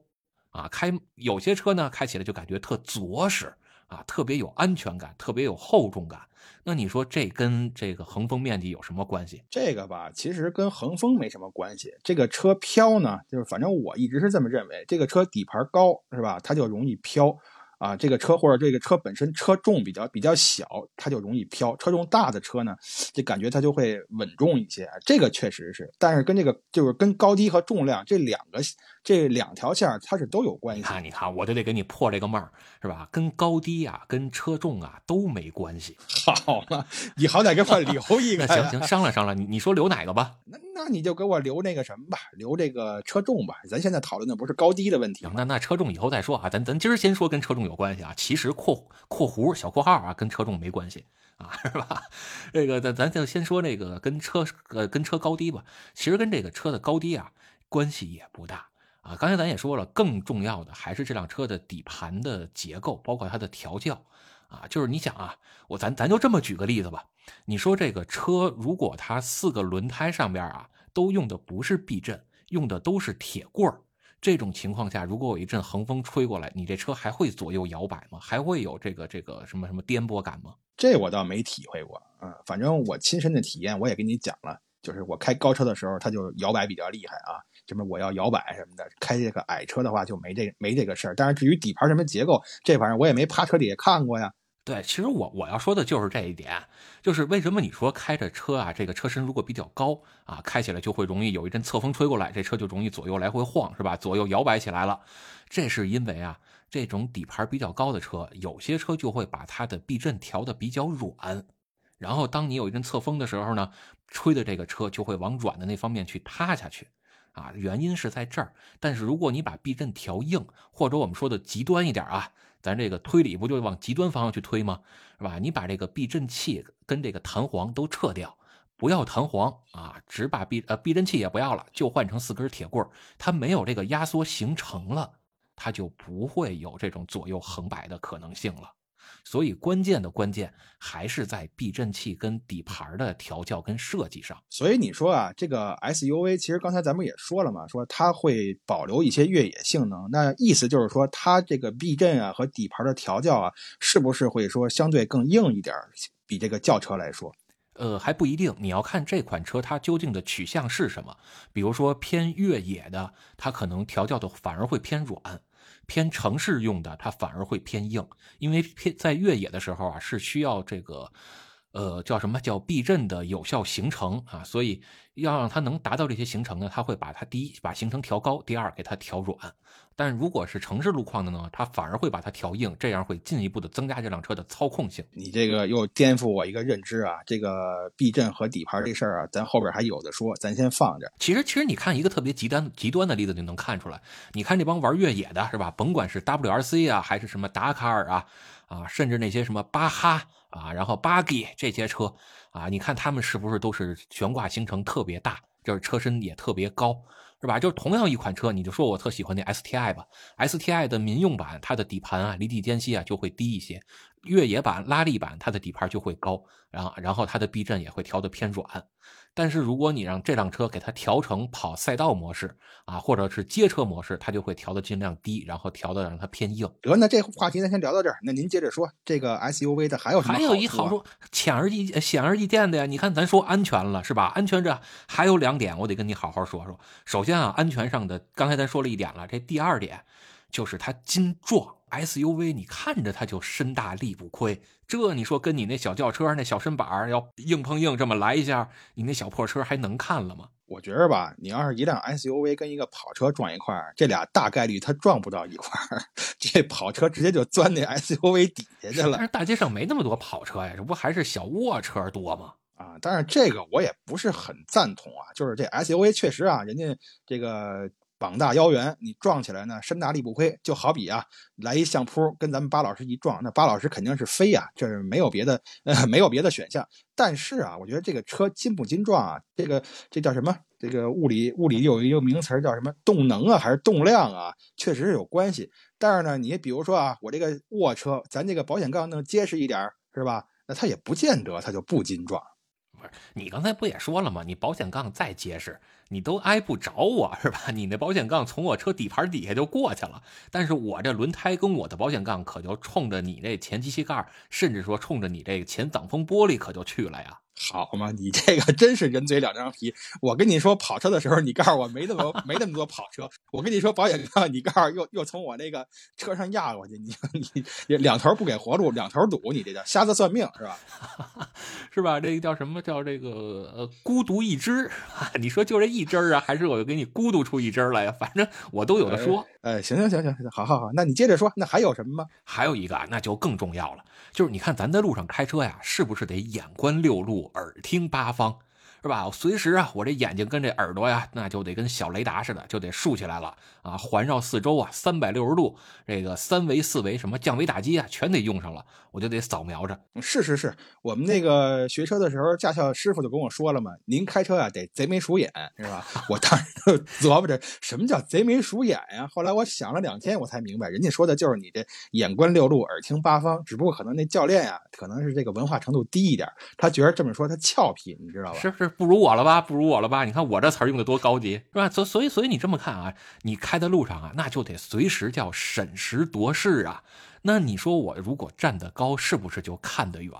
Speaker 2: 啊。开有些车呢，开起来就感觉特着实。啊，特别有安全感，特别有厚重感。那你说这跟这个横风面积有什么关系？
Speaker 3: 这个吧，其实跟横风没什么关系。这个车飘呢，就是反正我一直是这么认为，这个车底盘高是吧，它就容易飘。啊，这个车或者这个车本身车重比较比较小，它就容易飘；车重大的车呢，这感觉它就会稳重一些。这个确实是，但是跟这个就是跟高低和重量这两个这两条线它是都有关系。
Speaker 2: 你看，你看，我就得给你破这个闷儿，是吧？跟高低啊，跟车重啊都没关系。
Speaker 3: 好了，你好歹给我留一个。
Speaker 2: 行行，商量商量，你你说留哪个吧？
Speaker 3: 那那你就给我留那个什么吧，留这个车重吧。咱现在讨论的不是高低的问题。
Speaker 2: 那那车重以后再说啊，咱咱今儿先说跟车重。有关系啊，其实括括弧小括号啊，跟车重没关系啊，是吧？这个咱咱就先说这个跟车呃跟车高低吧，其实跟这个车的高低啊关系也不大啊。刚才咱也说了，更重要的还是这辆车的底盘的结构，包括它的调教啊。就是你想啊，我咱咱就这么举个例子吧，你说这个车如果它四个轮胎上边啊都用的不是避震，用的都是铁棍儿。这种情况下，如果有一阵横风吹过来，你这车还会左右摇摆吗？还会有这个这个什么什么颠簸感吗？
Speaker 3: 这我倒没体会过，嗯，反正我亲身的体验我也跟你讲了，就是我开高车的时候，它就摇摆比较厉害啊，什么我要摇摆什么的。开这个矮车的话就没这没这个事儿。但是至于底盘什么结构，这玩意儿我也没趴车底下看过呀。
Speaker 2: 对，其实我我要说的就是这一点，就是为什么你说开着车啊，这个车身如果比较高啊，开起来就会容易有一阵侧风吹过来，这车就容易左右来回晃，是吧？左右摇摆起来了，这是因为啊，这种底盘比较高的车，有些车就会把它的避震调的比较软，然后当你有一阵侧风的时候呢，吹的这个车就会往软的那方面去塌下去。啊，原因是在这儿。但是如果你把避震调硬，或者我们说的极端一点啊，咱这个推理不就往极端方向去推吗？是吧？你把这个避震器跟这个弹簧都撤掉，不要弹簧啊，只把避呃避震器也不要了，就换成四根铁棍它没有这个压缩形成了，它就不会有这种左右横摆的可能性了。所以关键的关键还是在避震器跟底盘的调教跟设计上。
Speaker 3: 所以你说啊，这个 SUV 其实刚才咱们也说了嘛，说它会保留一些越野性能。那意思就是说，它这个避震啊和底盘的调教啊，是不是会说相对更硬一点，比这个轿车来说？
Speaker 2: 呃，还不一定。你要看这款车它究竟的取向是什么。比如说偏越野的，它可能调教的反而会偏软。偏城市用的，它反而会偏硬，因为偏在越野的时候啊，是需要这个，呃，叫什么叫避震的有效行程啊，所以要让它能达到这些行程呢，它会把它第一把行程调高，第二给它调软。但如果是城市路况的呢，它反而会把它调硬，这样会进一步的增加这辆车的操控性。
Speaker 3: 你这个又颠覆我一个认知啊！这个避震和底盘这事儿啊，咱后边还有的说，咱先放着。
Speaker 2: 其实，其实你看一个特别极端极端的例子就能看出来。你看这帮玩越野的是吧？甭管是 WRC 啊，还是什么达喀尔啊，啊，甚至那些什么巴哈啊，然后巴 y 这些车啊，你看他们是不是都是悬挂行程特别大，就是车身也特别高。是吧？就是同样一款车，你就说我特喜欢那 STI 吧，STI 的民用版，它的底盘啊，离地间隙啊就会低一些；越野版、拉力版，它的底盘就会高，然后然后它的避震也会调的偏软。但是如果你让这辆车给它调成跑赛道模式啊，或者是街车模式，它就会调的尽量低，然后调的让它偏硬。
Speaker 3: 得，那这话题咱先聊到这儿。那您接着说，这个 SUV 的还有什么？
Speaker 2: 还有一好处，显而易显而易见的呀。你看，咱说安全了是吧？安全这还有两点，我得跟你好好说说。首先啊，安全上的，刚才咱说了一点了，这第二点就是它金壮。SUV，你看着它就身大力不亏，这你说跟你那小轿车那小身板要硬碰硬这么来一下，你那小破车还能看了吗？
Speaker 3: 我觉着吧，你要是一辆 SUV 跟一个跑车撞一块儿，这俩大概率它撞不到一块儿，这跑车直接就钻那 SUV 底下去了。
Speaker 2: 但是大街上没那么多跑车呀，这不还是小卧车多吗？
Speaker 3: 啊，但是这个我也不是很赞同啊，就是这 SUV 确实啊，人家这个。膀大腰圆，你撞起来呢，身大力不亏。就好比啊，来一相扑，跟咱们巴老师一撞，那巴老师肯定是飞呀，这是没有别的，呃，没有别的选项。但是啊，我觉得这个车筋不筋撞啊，这个这叫什么？这个物理物理有一个名词叫什么？动能啊，还是动量啊？确实是有关系。但是呢，你比如说啊，我这个卧车，咱这个保险杠能结实一点，是吧？那它也不见得它就不筋撞。
Speaker 2: 不是，你刚才不也说了吗？你保险杠再结实。你都挨不着我是吧？你那保险杠从我车底盘底下就过去了，但是我这轮胎跟我的保险杠可就冲着你那前机器盖，甚至说冲着你这个前挡风玻璃可就去了呀。
Speaker 3: 好嘛，你这个真是人嘴两张皮。我跟你说跑车的时候，你告诉我没那么没那么多跑车。我跟你说保险杠，你告诉又又从我那个车上压过去，你你两头不给活路，两头堵，你这叫瞎子算命是吧？
Speaker 2: 是吧？这个叫什么叫这个呃孤独一只？你说就这一只啊，还是我给你孤独出一只来呀？反正我都有的说。
Speaker 3: 哎，行行行行行，好好好，那你接着说，那还有什么吗？
Speaker 2: 还有一个啊，那就更重要了，就是你看咱在路上开车呀，是不是得眼观六路，耳听八方？是吧？随时啊，我这眼睛跟这耳朵呀，那就得跟小雷达似的，就得竖起来了啊，环绕四周啊，三百六十度，这个三维、四维什么降维打击啊，全得用上了，我就得扫描着。
Speaker 3: 是是是，我们那个学车的时候，驾校师傅就跟我说了嘛，您开车啊得贼眉鼠眼，是吧？我当时就琢磨着什么叫贼眉鼠眼呀。后来我想了两天，我才明白，人家说的就是你这眼观六路，耳听八方。只不过可能那教练呀，可能是这个文化程度低一点，他觉得这么说他俏皮，你知道吧？
Speaker 2: 是是。不如我了吧？不如我了吧？你看我这词儿用的多高级，是吧？所所以所以你这么看啊，你开在路上啊，那就得随时叫审时度势啊。那你说我如果站得高，是不是就看得远？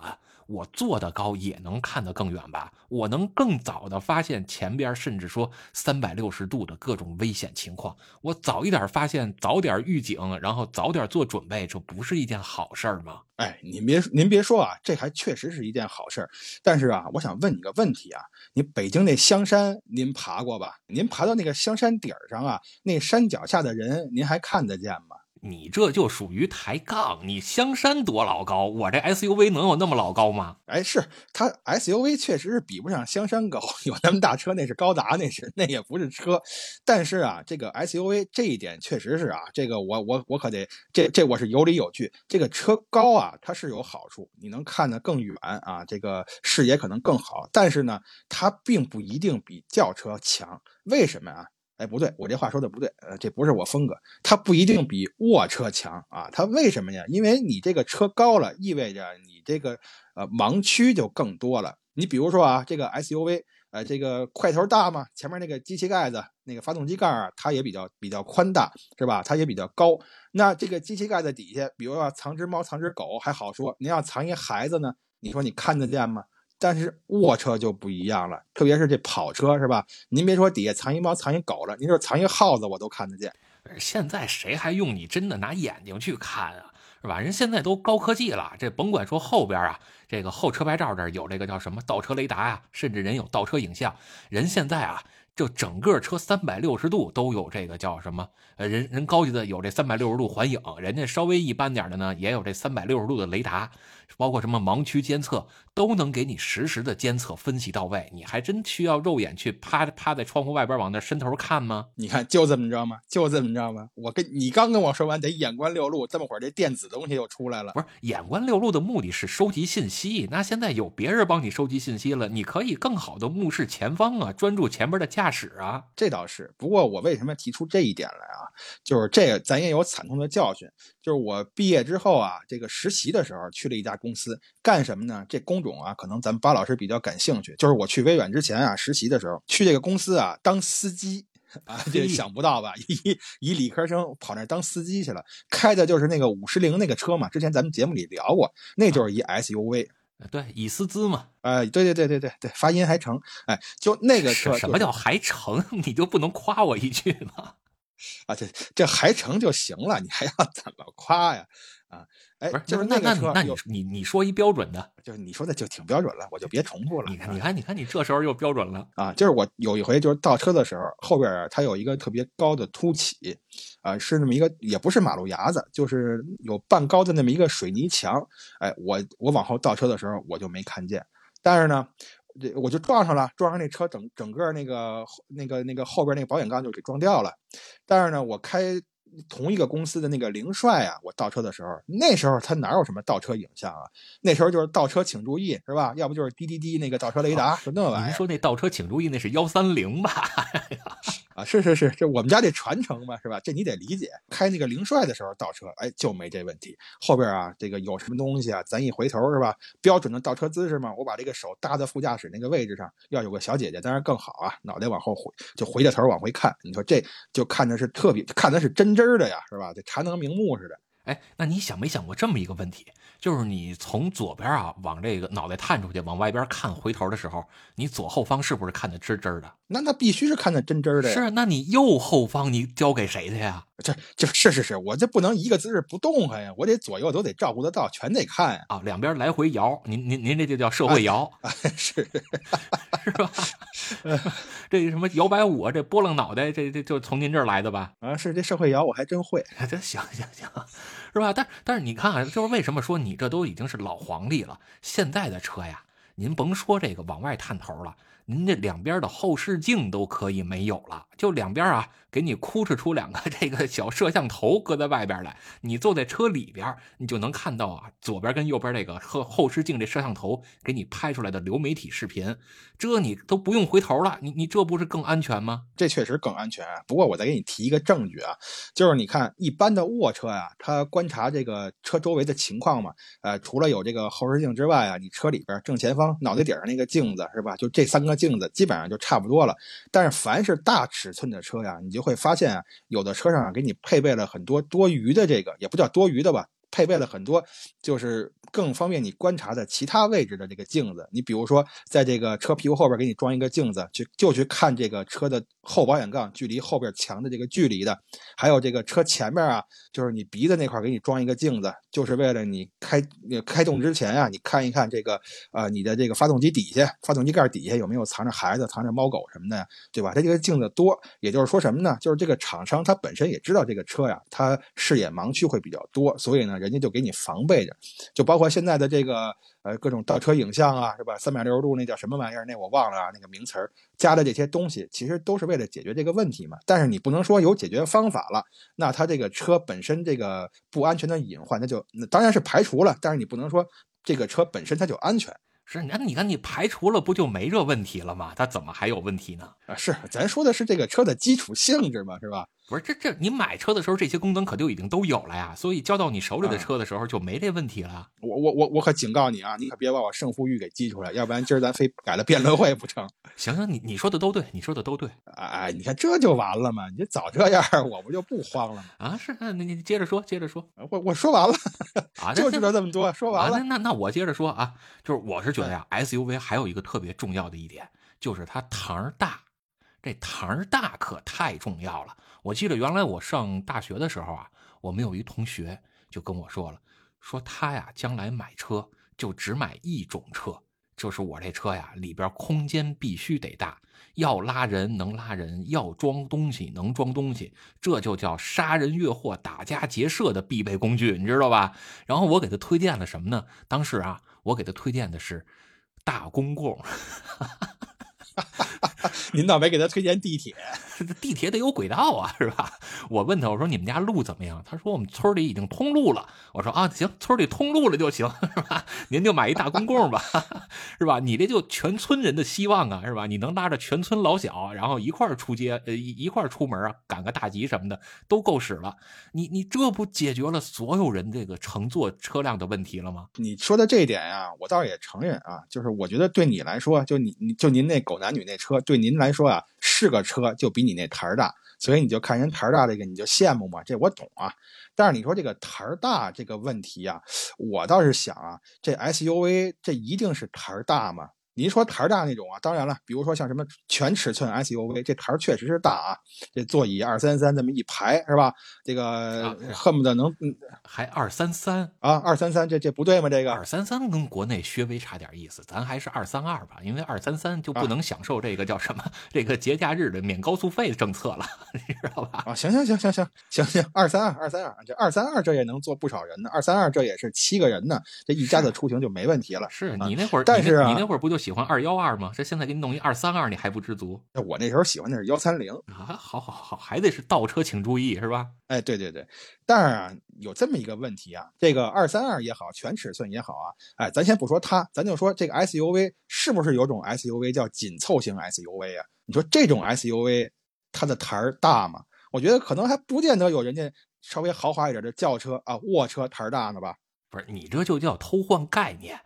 Speaker 2: 我坐得高也能看得更远吧？我能更早的发现前边，甚至说三百六十度的各种危险情况。我早一点发现，早点预警，然后早点做准备，这不是一件好事吗？
Speaker 3: 哎，您别您别说啊，这还确实是一件好事。但是啊，我想问你个问题啊，你北京那香山您爬过吧？您爬到那个香山顶上啊，那山脚下的人您还看得见吗？
Speaker 2: 你这就属于抬杠。你香山多老高，我这 SUV 能有那么老高吗？
Speaker 3: 哎，是它 SUV 确实是比不上香山高，有那么大车那是高达，那是那也不是车。但是啊，这个 SUV 这一点确实是啊，这个我我我可得这这我是有理有据。这个车高啊，它是有好处，你能看得更远啊，这个视野可能更好。但是呢，它并不一定比轿车强。为什么啊？哎，不对，我这话说的不对，呃，这不是我风格。它不一定比卧车强啊，它为什么呀？因为你这个车高了，意味着你这个呃盲区就更多了。你比如说啊，这个 SUV，呃，这个块头大嘛，前面那个机器盖子、那个发动机盖啊，它也比较比较宽大，是吧？它也比较高。那这个机器盖子底下，比如说藏只猫、藏只狗还好说，您要藏一孩子呢，你说你看得见吗？但是卧车就不一样了，特别是这跑车是吧？您别说底下藏一猫藏一狗了，您说藏一耗子我都看得见。
Speaker 2: 现在谁还用你真的拿眼睛去看啊？是吧？人现在都高科技了，这甭管说后边啊，这个后车牌照这儿有这个叫什么倒车雷达呀，甚至人有倒车影像，人现在啊。就整个车三百六十度都有这个叫什么？呃，人人高级的有这三百六十度环影，人家稍微一般点的呢，也有这三百六十度的雷达，包括什么盲区监测，都能给你实时的监测分析到位。你还真需要肉眼去趴趴在窗户外边往那伸头看吗？
Speaker 3: 你看就这么着吗？就这么着吗？我跟你刚跟我说完，得眼观六路，这么会儿这电子东西又出来了。
Speaker 2: 不是眼观六路的目的是收集信息，那现在有别人帮你收集信息了，你可以更好的目视前方啊，专注前边的驾。驾驶啊，
Speaker 3: 这倒是。不过我为什么提出这一点来啊？就是这个，咱也有惨痛的教训。就是我毕业之后啊，这个实习的时候去了一家公司，干什么呢？这工种啊，可能咱们巴老师比较感兴趣。就是我去微软之前啊，实习的时候去这个公司啊当司机啊，这想不到吧？一一理科生跑那当司机去了，开的就是那个五十铃那个车嘛。之前咱们节目里聊过，那就是一 SUV。
Speaker 2: 对，以斯兹嘛，
Speaker 3: 哎，对对对对对对，发音还成，哎，就那个车，
Speaker 2: 什么叫还成？你就不能夸我一句吗？
Speaker 3: 啊，这这还成就行了，你还要怎么夸呀？啊，哎，
Speaker 2: 不是，
Speaker 3: 就是
Speaker 2: 那
Speaker 3: 个车，
Speaker 2: 那你你你说一标准的，
Speaker 3: 就是你说的就挺标准了，我就别重复了。
Speaker 2: 你看，你看，你看，你这时候又标准了
Speaker 3: 啊！就是我有一回就是倒车的时候，后边它有一个特别高的凸起，啊，是那么一个也不是马路牙子，就是有半高的那么一个水泥墙。哎，我我往后倒车的时候我就没看见，但是呢，这我就撞上了，撞上那车整整个那个那个那个后边那个保险杠就给撞掉了。但是呢，我开。同一个公司的那个凌帅啊，我倒车的时候，那时候他哪有什么倒车影像啊？那时候就是倒车请注意，是吧？要不就是滴滴滴那个倒车雷达，就那玩意儿。
Speaker 2: 您说那倒车请注意那是幺三零吧？
Speaker 3: 啊，是是是，这我们家这传承嘛，是吧？这你得理解。开那个凌帅的时候倒车，哎，就没这问题。后边啊，这个有什么东西啊，咱一回头是吧？标准的倒车姿势嘛，我把这个手搭在副驾驶那个位置上，要有个小姐姐，当然更好啊。脑袋往后回，就回着头往回看。你说这就看的是特别，看的是真真的呀，是吧？这查能明目似的。
Speaker 2: 哎，那你想没想过这么一个问题？就是你从左边啊往这个脑袋探出去，往外边看，回头的时候，你左后方是不是看的真真的？
Speaker 3: 那那必须是看的真真的呀。
Speaker 2: 是，那你右后方你交给谁去呀？
Speaker 3: 这就是是是，我这不能一个姿势不动弹呀，我得左右都得照顾得到，全得看呀。
Speaker 2: 啊，两边来回摇，您您您这就叫社会摇，
Speaker 3: 是
Speaker 2: 是吧？这什么摇摆舞啊？这拨楞脑袋，这这就从您这儿来的吧？
Speaker 3: 啊，是这社会摇，我还真会。
Speaker 2: 这行行行，是吧？但但是你看啊，就是为什么说你这都已经是老皇帝了？现在的车呀，您甭说这个往外探头了。您这两边的后视镜都可以没有了，就两边啊，给你哭哧出两个这个小摄像头搁在外边来，你坐在车里边，你就能看到啊，左边跟右边这个后后视镜这摄像头给你拍出来的流媒体视频，这你都不用回头了，你你这不是更安全吗？
Speaker 3: 这确实更安全。不过我再给你提一个证据啊，就是你看一般的卧车呀，它观察这个车周围的情况嘛，呃，除了有这个后视镜之外啊，你车里边正前方脑袋顶上那个镜子是吧？就这三个。镜子基本上就差不多了，但是凡是大尺寸的车呀，你就会发现啊，有的车上给你配备了很多多余的这个，也不叫多余的吧。配备了很多就是更方便你观察的其他位置的这个镜子。你比如说，在这个车屁股后边给你装一个镜子，去就去看这个车的后保险杠距离后边墙的这个距离的，还有这个车前面啊，就是你鼻子那块给你装一个镜子，就是为了你开开动之前啊，你看一看这个呃你的这个发动机底下，发动机盖底下有没有藏着孩子、藏着猫狗什么的，对吧？它这个镜子多，也就是说什么呢？就是这个厂商他本身也知道这个车呀，它视野盲区会比较多，所以呢，人家就给你防备着，就包括现在的这个呃各种倒车影像啊，是吧？三百六十度那叫什么玩意儿？那我忘了啊，那个名词儿加的这些东西，其实都是为了解决这个问题嘛。但是你不能说有解决方法了，那它这个车本身这个不安全的隐患，那就那当然是排除了，但是你不能说这个车本身它就安全。
Speaker 2: 是，那你看你排除了，不就没这问题了吗？它怎么还有问题呢？
Speaker 3: 啊，是，咱说的是这个车的基础性质嘛，是吧？
Speaker 2: 不是，这这你买车的时候这些功能可就已经都有了呀，所以交到你手里的
Speaker 3: 啊
Speaker 2: 车的时候就没这问题了。
Speaker 3: 我我我我可警告你啊，你可别把我胜负欲给激出来，要不然今儿咱非改了辩论会不成。
Speaker 2: 行行，你你说的都对，你说的都对
Speaker 3: 哎，你看这就完了嘛，你早这样，我不就不慌了吗？
Speaker 2: 啊。是，那你你接着说，接着说
Speaker 3: 我我说完了，
Speaker 2: 啊，
Speaker 3: 就道这么多，说
Speaker 2: 啊，
Speaker 3: 完了
Speaker 2: 那。那那我接着说啊，就是我是觉得呀，SUV 还有一个特别重要的一点，就是它堂儿大。这堂儿大可太重要了。我记得原来我上大学的时候啊，我们有一同学就跟我说了，说他呀将来买车就只买一种车，就是我这车呀里边空间必须得大，要拉人能拉人，要装东西能装东西，这就叫杀人越货、打家劫舍的必备工具，你知道吧？然后我给他推荐了什么呢？当时啊，我给他推荐的是大公共。
Speaker 3: 您倒没给他推荐地铁，
Speaker 2: 地铁得有轨道啊，是吧？我问他，我说你们家路怎么样？他说我们村里已经通路了。我说啊，行，村里通路了就行，是吧？您就买一大公共吧，是吧？你这就全村人的希望啊，是吧？你能拉着全村老小，然后一块儿出街，呃，一一块儿出门啊，赶个大集什么的都够使了。你你这不解决了所有人这个乘坐车辆的问题了吗？
Speaker 3: 你说的这一点呀、我倒也承认啊，就是我觉得对你来说，就你你就您那狗男女那车，对您来说啊是个车，就比你那台儿大，所以你就看人台儿大这个你就羡慕嘛，这我懂啊。但是你说这个台儿大这个问题啊、我倒是想啊，这 SUV 这一定是台儿大吗？您说台儿大那种啊，当然了，比如说像什么全尺寸 SUV，这台儿确实是大啊，这座椅二三三这么一排是吧？这个
Speaker 2: 啊
Speaker 3: 恨不得能嗯
Speaker 2: 还二三三，
Speaker 3: 啊二三三，这这不对吗？这个
Speaker 2: 二三三跟国内稍微差点意思，咱还是二三二吧，因为二三三就不能享受这个叫什么、这个节假日的免高速费的政策了，你知道吧？
Speaker 3: 啊，行行行行行行行，二三二二三二，这二三二这也能坐不少人呢，二三二这也是七个人呢，这一家子出行就没问题了。
Speaker 2: 是
Speaker 3: 啊
Speaker 2: 你那会儿，
Speaker 3: 但是啊
Speaker 2: 你那会儿不就喜欢二幺二吗？这现在给你弄一二三二，你还不知足
Speaker 3: 我那时候喜欢的是幺三零，
Speaker 2: 啊？好好好，还得是倒车请注意是吧？
Speaker 3: 哎，对对对，但是啊，有这么一个问题啊，这个二三二也好，全尺寸也好啊，哎，咱先不说它，咱就说这个 SUV 是不是有种 SUV 叫紧凑型 SUV 啊？你说这种 SUV 它的台儿大吗？我觉得可能还不见得有人家稍微豪华一点的轿车啊、卧车台儿大呢吧？
Speaker 2: 不是你这就叫偷换概念。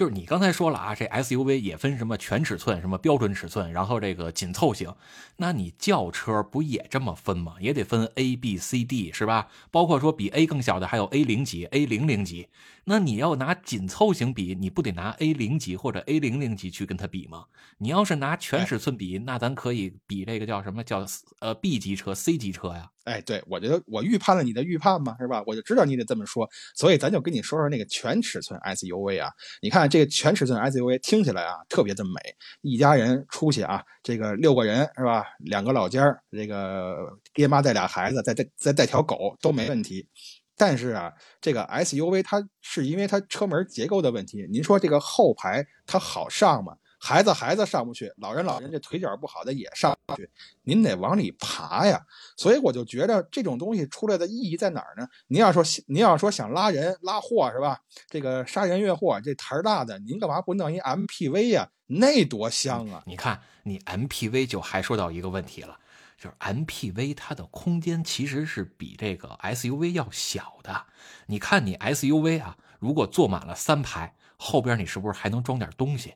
Speaker 2: 就是你刚才说了啊，这 SUV 也分什么全尺寸、什么标准尺寸，然后这个紧凑型，那你轿车不也这么分吗？也得分 A、B、C、D 是吧？包括说比 A 更小的还有 A 零级、A 零零级。那你要拿紧凑型比，你不得拿 A 零级或者 A 零零级去跟它比吗？你要是拿全尺寸比，那咱可以比这个叫什么叫呃 B 级车、C 级车呀？
Speaker 3: 哎，对，我觉得我预判了你的预判嘛，是吧？我就知道你得这么说，所以咱就跟你说说那个全尺寸 SUV 啊。你看这个全尺寸 SUV 听起来啊特别的美，一家人出去啊，这个六个人是吧？两个老家儿，这个爹妈带俩孩子，再带再带条狗都没问题。但是啊，这个 SUV 它是因为它车门结构的问题，您说这个后排它好上吗？孩子孩子上不去，老人老人这腿脚不好的也上不去，您得往里爬呀。所以我就觉着这种东西出来的意义在哪儿呢？您要说您要说想拉人拉货是吧？这个杀人越货这台儿大的，您干嘛不弄一 MPV 呀？那多香啊！
Speaker 2: 你看，你 MPV 就还说到一个问题了，就是 MPV 它的空间其实是比这个 SUV 要小的。你看你 SUV 啊，如果坐满了三排，后边你是不是还能装点东西？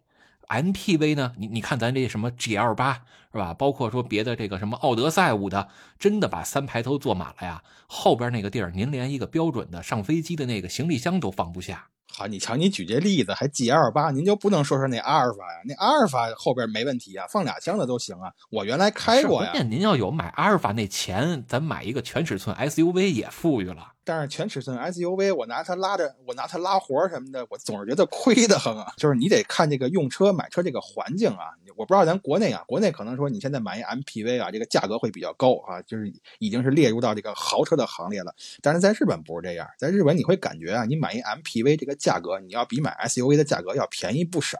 Speaker 2: MPV 呢？你你看咱这什么 GL 八是吧？包括说别的这个什么奥德赛五的，真的把三排都坐满了呀。后边那个地儿，您连一个标准的上飞机的那个行李箱都放不下。
Speaker 3: 好，你瞧你举这例子还 G L 八，您就不能说说那阿尔法呀？那阿尔法后边没问题啊，放俩箱子都行啊。我原来开过呀。
Speaker 2: 关键您要有买阿尔法那钱，咱买一个全尺寸 SUV 也富裕了。
Speaker 3: 但是全尺寸 SUV，我拿它拉着，我拿它拉活什么的，我总是觉得亏得很啊。就是你得看这个用车买车这个环境啊。我不知道咱国内啊，国内可能说你现在买一 MPV 啊，这个价格会比较高啊，就是已经是列入到这个豪车的行列了。但是在日本不是这样，在日本你会感觉啊，你买一 MPV 这个价格，你要比买 SUV 的价格要便宜不少。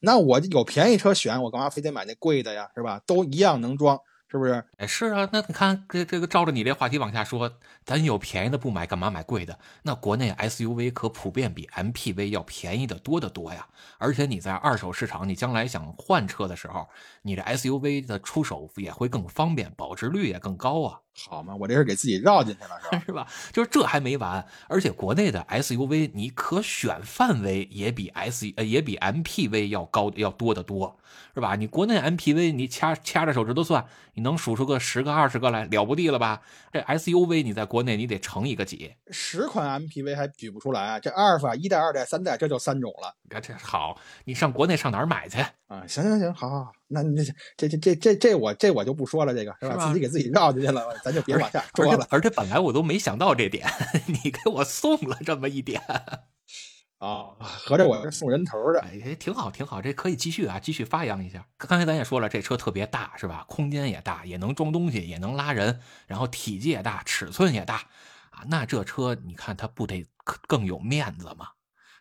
Speaker 3: 那我有便宜车选，我干嘛非得买那贵的呀？是吧？都一样能装。是不是？
Speaker 2: 哎，是啊，那你看，这这个照着你这话题往下说，咱有便宜的不买，干嘛买贵的？那国内 SUV 可普遍比 MPV 要便宜的多得多呀。而且你在二手市场，你将来想换车的时候，你这 SUV 的出手也会更方便，保值率也更高啊。
Speaker 3: 好嘛，我这是给自己绕进去了，是吧？
Speaker 2: 是吧？就是这还没完，而且国内的 SUV 你可选范围也比 S 呃也比 MPV 要高要多得多，是吧？你国内 MPV 你掐掐着手指头算，你能数出个十个二十个来，了不地了吧？这 SUV 你在国内你得乘一个几？
Speaker 3: 十款 MPV 还举不出来，这阿尔法一代、二代、三代这就三种了。
Speaker 2: 你看这好，你上国内上哪儿买去
Speaker 3: 啊？行行行，好好好，那这这这这这这我这我就不说了，这个是吧？自己给自己绕进去了。咱就别往下说了，
Speaker 2: 而且本来我都没想到这点，你给我送了这么一点
Speaker 3: 啊，合着我是送人头的，
Speaker 2: 哎，挺好，挺好，这可以继续啊，继续发扬一下。刚才咱也说了，这车特别大，是吧？空间也大，也能装东西，也能拉人，然后体积也大，尺寸也大啊。那这车你看它不得更有面子吗？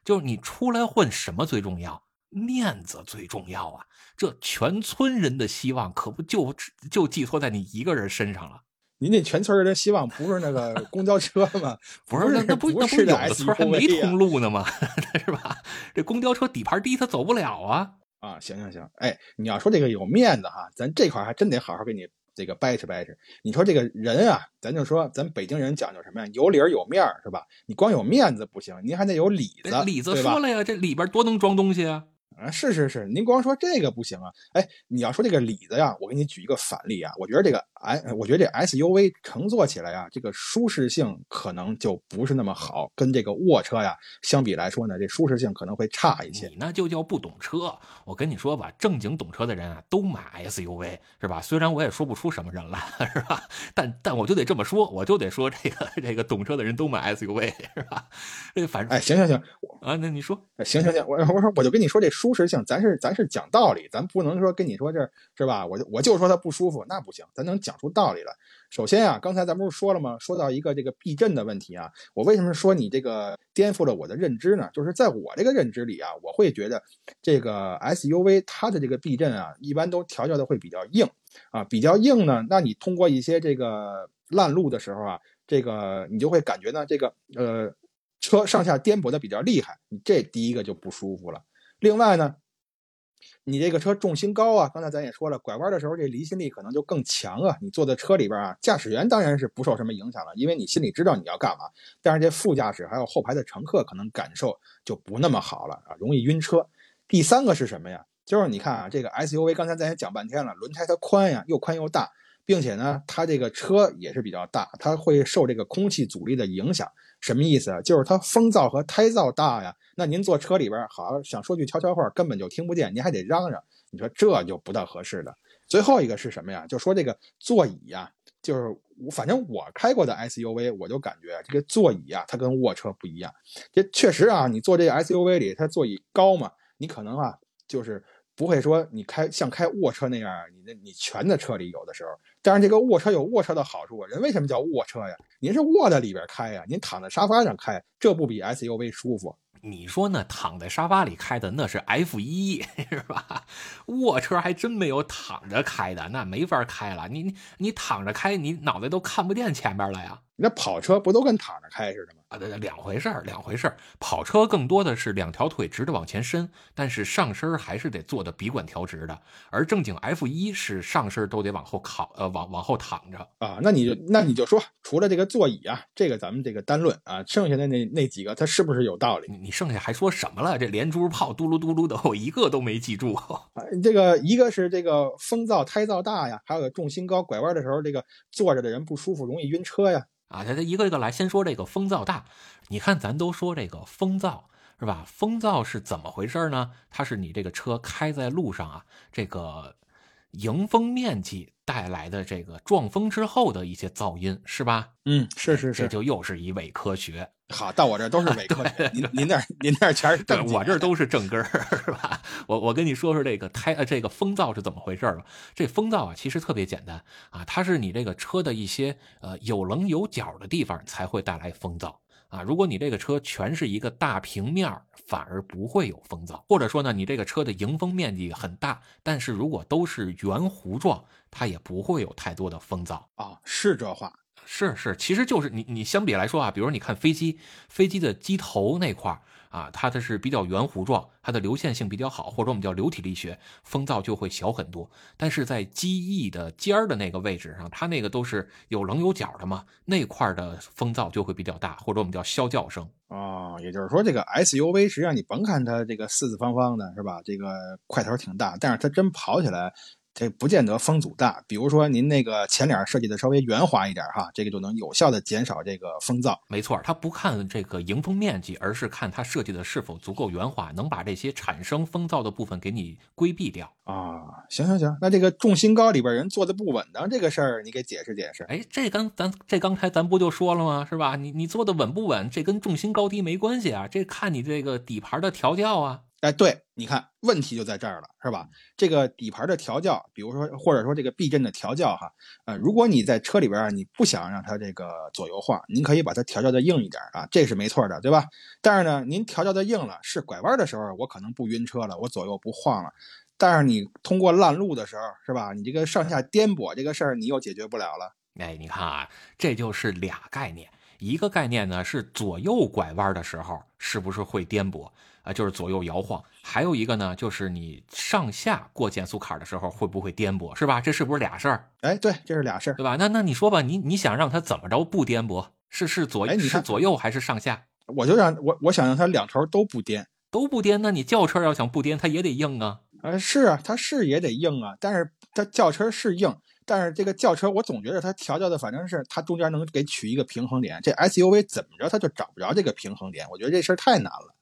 Speaker 2: 就是你出来混，什么最重要？面子最重要啊！这全村人的希望可不就就寄托在你一个人身上了。
Speaker 3: 您那全村人的希望不是那个公交车吗？
Speaker 2: 不是，那那不那不有的村还没通路呢吗？是吧？这公交车底盘低，它走不了啊！
Speaker 3: 啊，行行行，哎，你要说这个有面子哈，咱这块还真得好好给你这个掰扯掰扯。你说这个人啊，咱就说咱北京人讲究什么呀？有理儿有面儿是吧？你光有面子不行，您还得有里子。
Speaker 2: 里子说了呀，这里边多能装东西啊！
Speaker 3: 啊，是是是，您光说这个不行啊！哎，你要说这个李子呀，我给你举一个反例啊，我觉得这个。哎，我觉得这 SUV 乘坐起来呀，这个舒适性可能就不是那么好，跟这个卧车呀相比来说呢，这舒适性可能会差一些。
Speaker 2: 你那就叫不懂车。我跟你说吧，正经懂车的人啊，都买 SUV 是吧？虽然我也说不出什么人来，是吧？但但我就得这么说，我就得说这个这个懂车的人都买 SUV 是吧？这反正
Speaker 3: 哎，行行行
Speaker 2: 啊，那你说，
Speaker 3: 行行行，我我说我就跟你说这舒适性，咱是咱是讲道理，咱不能说跟你说这是吧？我就我就说它不舒服，那不行，咱能讲。出道理了。首先啊，刚才咱不是说了吗？说到一个这个避震的问题啊，我为什么说你这个颠覆了我的认知呢？就是在我这个认知里啊，我会觉得这个 SUV 它的这个避震啊，一般都调教的会比较硬啊，比较硬呢，那你通过一些这个烂路的时候啊，这个你就会感觉呢，这个呃车上下颠簸的比较厉害，你这第一个就不舒服了。另外呢。你这个车重心高啊，刚才咱也说了，拐弯的时候这离心力可能就更强啊。你坐在车里边啊，驾驶员当然是不受什么影响了，因为你心里知道你要干嘛。但是这副驾驶还有后排的乘客可能感受就不那么好了啊，容易晕车。第三个是什么呀？就是你看啊，这个 SUV 刚才咱也讲半天了，轮胎它宽呀，又宽又大，并且呢，它这个车也是比较大，它会受这个空气阻力的影响。什么意思啊？就是它风噪和胎噪大呀。那您坐车里边，好想说句悄悄话，根本就听不见，您还得嚷嚷。你说这就不大合适的。最后一个是什么呀？就说这个座椅呀，就是我反正我开过的 SUV，我就感觉这个座椅啊，它跟卧车不一样。这确实啊，你坐这个 SUV 里，它座椅高嘛，你可能啊，就是不会说你开像开卧车那样，你那你全在车里有的时候。但是这个卧车有卧车的好处啊，人为什么叫卧车呀？您是卧在里边开呀，您躺在沙发上开，这不比 SUV 舒服？
Speaker 2: 你说那躺在沙发里开的那是 F 一 是吧？卧车还真没有躺着开的，那没法开了。你你你躺着开，你脑袋都看不见前边了呀。
Speaker 3: 你那跑车不都跟躺着开似的吗？
Speaker 2: 啊，对对，两回事儿，两回事儿。跑车更多的是两条腿直着往前伸，但是上身还是得坐的笔管调直的。而正经 F 一是上身都得往后靠，呃，往往后躺着。
Speaker 3: 啊，那你就那你就说，除了这个座椅啊，这个咱们这个单论啊，剩下的那那几个，它是不是有道理？
Speaker 2: 你你剩下还说什么了？这连珠炮嘟噜嘟噜的，我一个都没记住。
Speaker 3: 啊，这个一个是这个风噪胎噪大呀，还有重心高，拐弯的时候这个坐着的人不舒服，容易晕车呀。
Speaker 2: 啊，咱一个一个来，先说这个风噪大。你看，咱都说这个风噪是吧？风噪是怎么回事呢？它是你这个车开在路上啊，这个迎风面积带来的这个撞风之后的一些噪音，是吧？
Speaker 3: 嗯，是是是，
Speaker 2: 这就又是一伪科学。
Speaker 3: 好，到我这都是伪科 学，您您那您那全是
Speaker 2: 对
Speaker 3: 正，
Speaker 2: 我这都是正根儿，是吧？我我跟你说说这个胎呃这个风噪是怎么回事吧。这风噪啊，其实特别简单啊，它是你这个车的一些呃有棱有角的地方才会带来风噪啊。如果你这个车全是一个大平面儿，反而不会有风噪。或者说呢，你这个车的迎风面积很大，但是如果都是圆弧状，它也不会有太多的风噪。
Speaker 3: 啊，是这话。
Speaker 2: 是是，其实就是你你相比来说啊，比如你看飞机，飞机的机头那块啊，它的是比较圆弧状，它的流线性比较好，或者我们叫流体力学，风噪就会小很多。但是在机翼的尖儿的那个位置上，它那个都是有棱有角的嘛，那块的风噪就会比较大，或者我们叫啸叫声。
Speaker 3: 哦，也就是说，这个 SUV 实际上你甭看它这个四四方方的，是吧？这个块头挺大，但是它真跑起来，这不见得风阻大。比如说您那个前脸设计的稍微圆滑一点哈，这个就能有效的减少这个风噪。
Speaker 2: 没错，它不看这个迎风面积，而是看它设计的是否足够圆滑，能把这些产生风噪的部分给你规避掉。
Speaker 3: 啊，行行行，那这个重心高里边人坐的不稳当这个事儿，你给解释解释。
Speaker 2: 哎，这刚咱这刚才咱不就说了吗？是吧？你你坐的稳不稳，这跟重心高低没关系啊，这看你这个底盘的调教啊。
Speaker 3: 哎，对，你看问题就在这儿了，是吧？这个底盘的调教，比如说或者说这个避震的调教哈，呃，如果你在车里边，你不想让它这个左右晃，您可以把它调教的硬一点啊，这是没错的，对吧？但是呢，您调教的硬了，是拐弯的时候我可能不晕车了，我左右不晃了。但是你通过烂路的时候，是吧？你这个上下颠簸这个事儿，你又解决不了了。
Speaker 2: 哎，你看啊，这就是俩概念。一个概念呢是左右拐弯的时候是不是会颠簸啊，就是左右摇晃；还有一个呢，就是你上下过减速坎的时候会不会颠簸，是吧？这是不是俩事儿？
Speaker 3: 哎，对，这是俩事儿。
Speaker 2: 对吧？那那你说吧，你你想让它怎么着不颠簸？是是左是
Speaker 3: 哎你是
Speaker 2: 左右还是上下？
Speaker 3: 我就让我我想让它两头都不颠。
Speaker 2: 都不颠，那你轿车要想不颠，它也得硬啊。
Speaker 3: 呃，是啊，它是也得硬啊，但是它轿车是硬，但是这个轿车我总觉得它调教的反正是它中间能给取一个平衡点，这 SUV 怎么着它就找不着这个平衡点，我觉得这事儿太难了。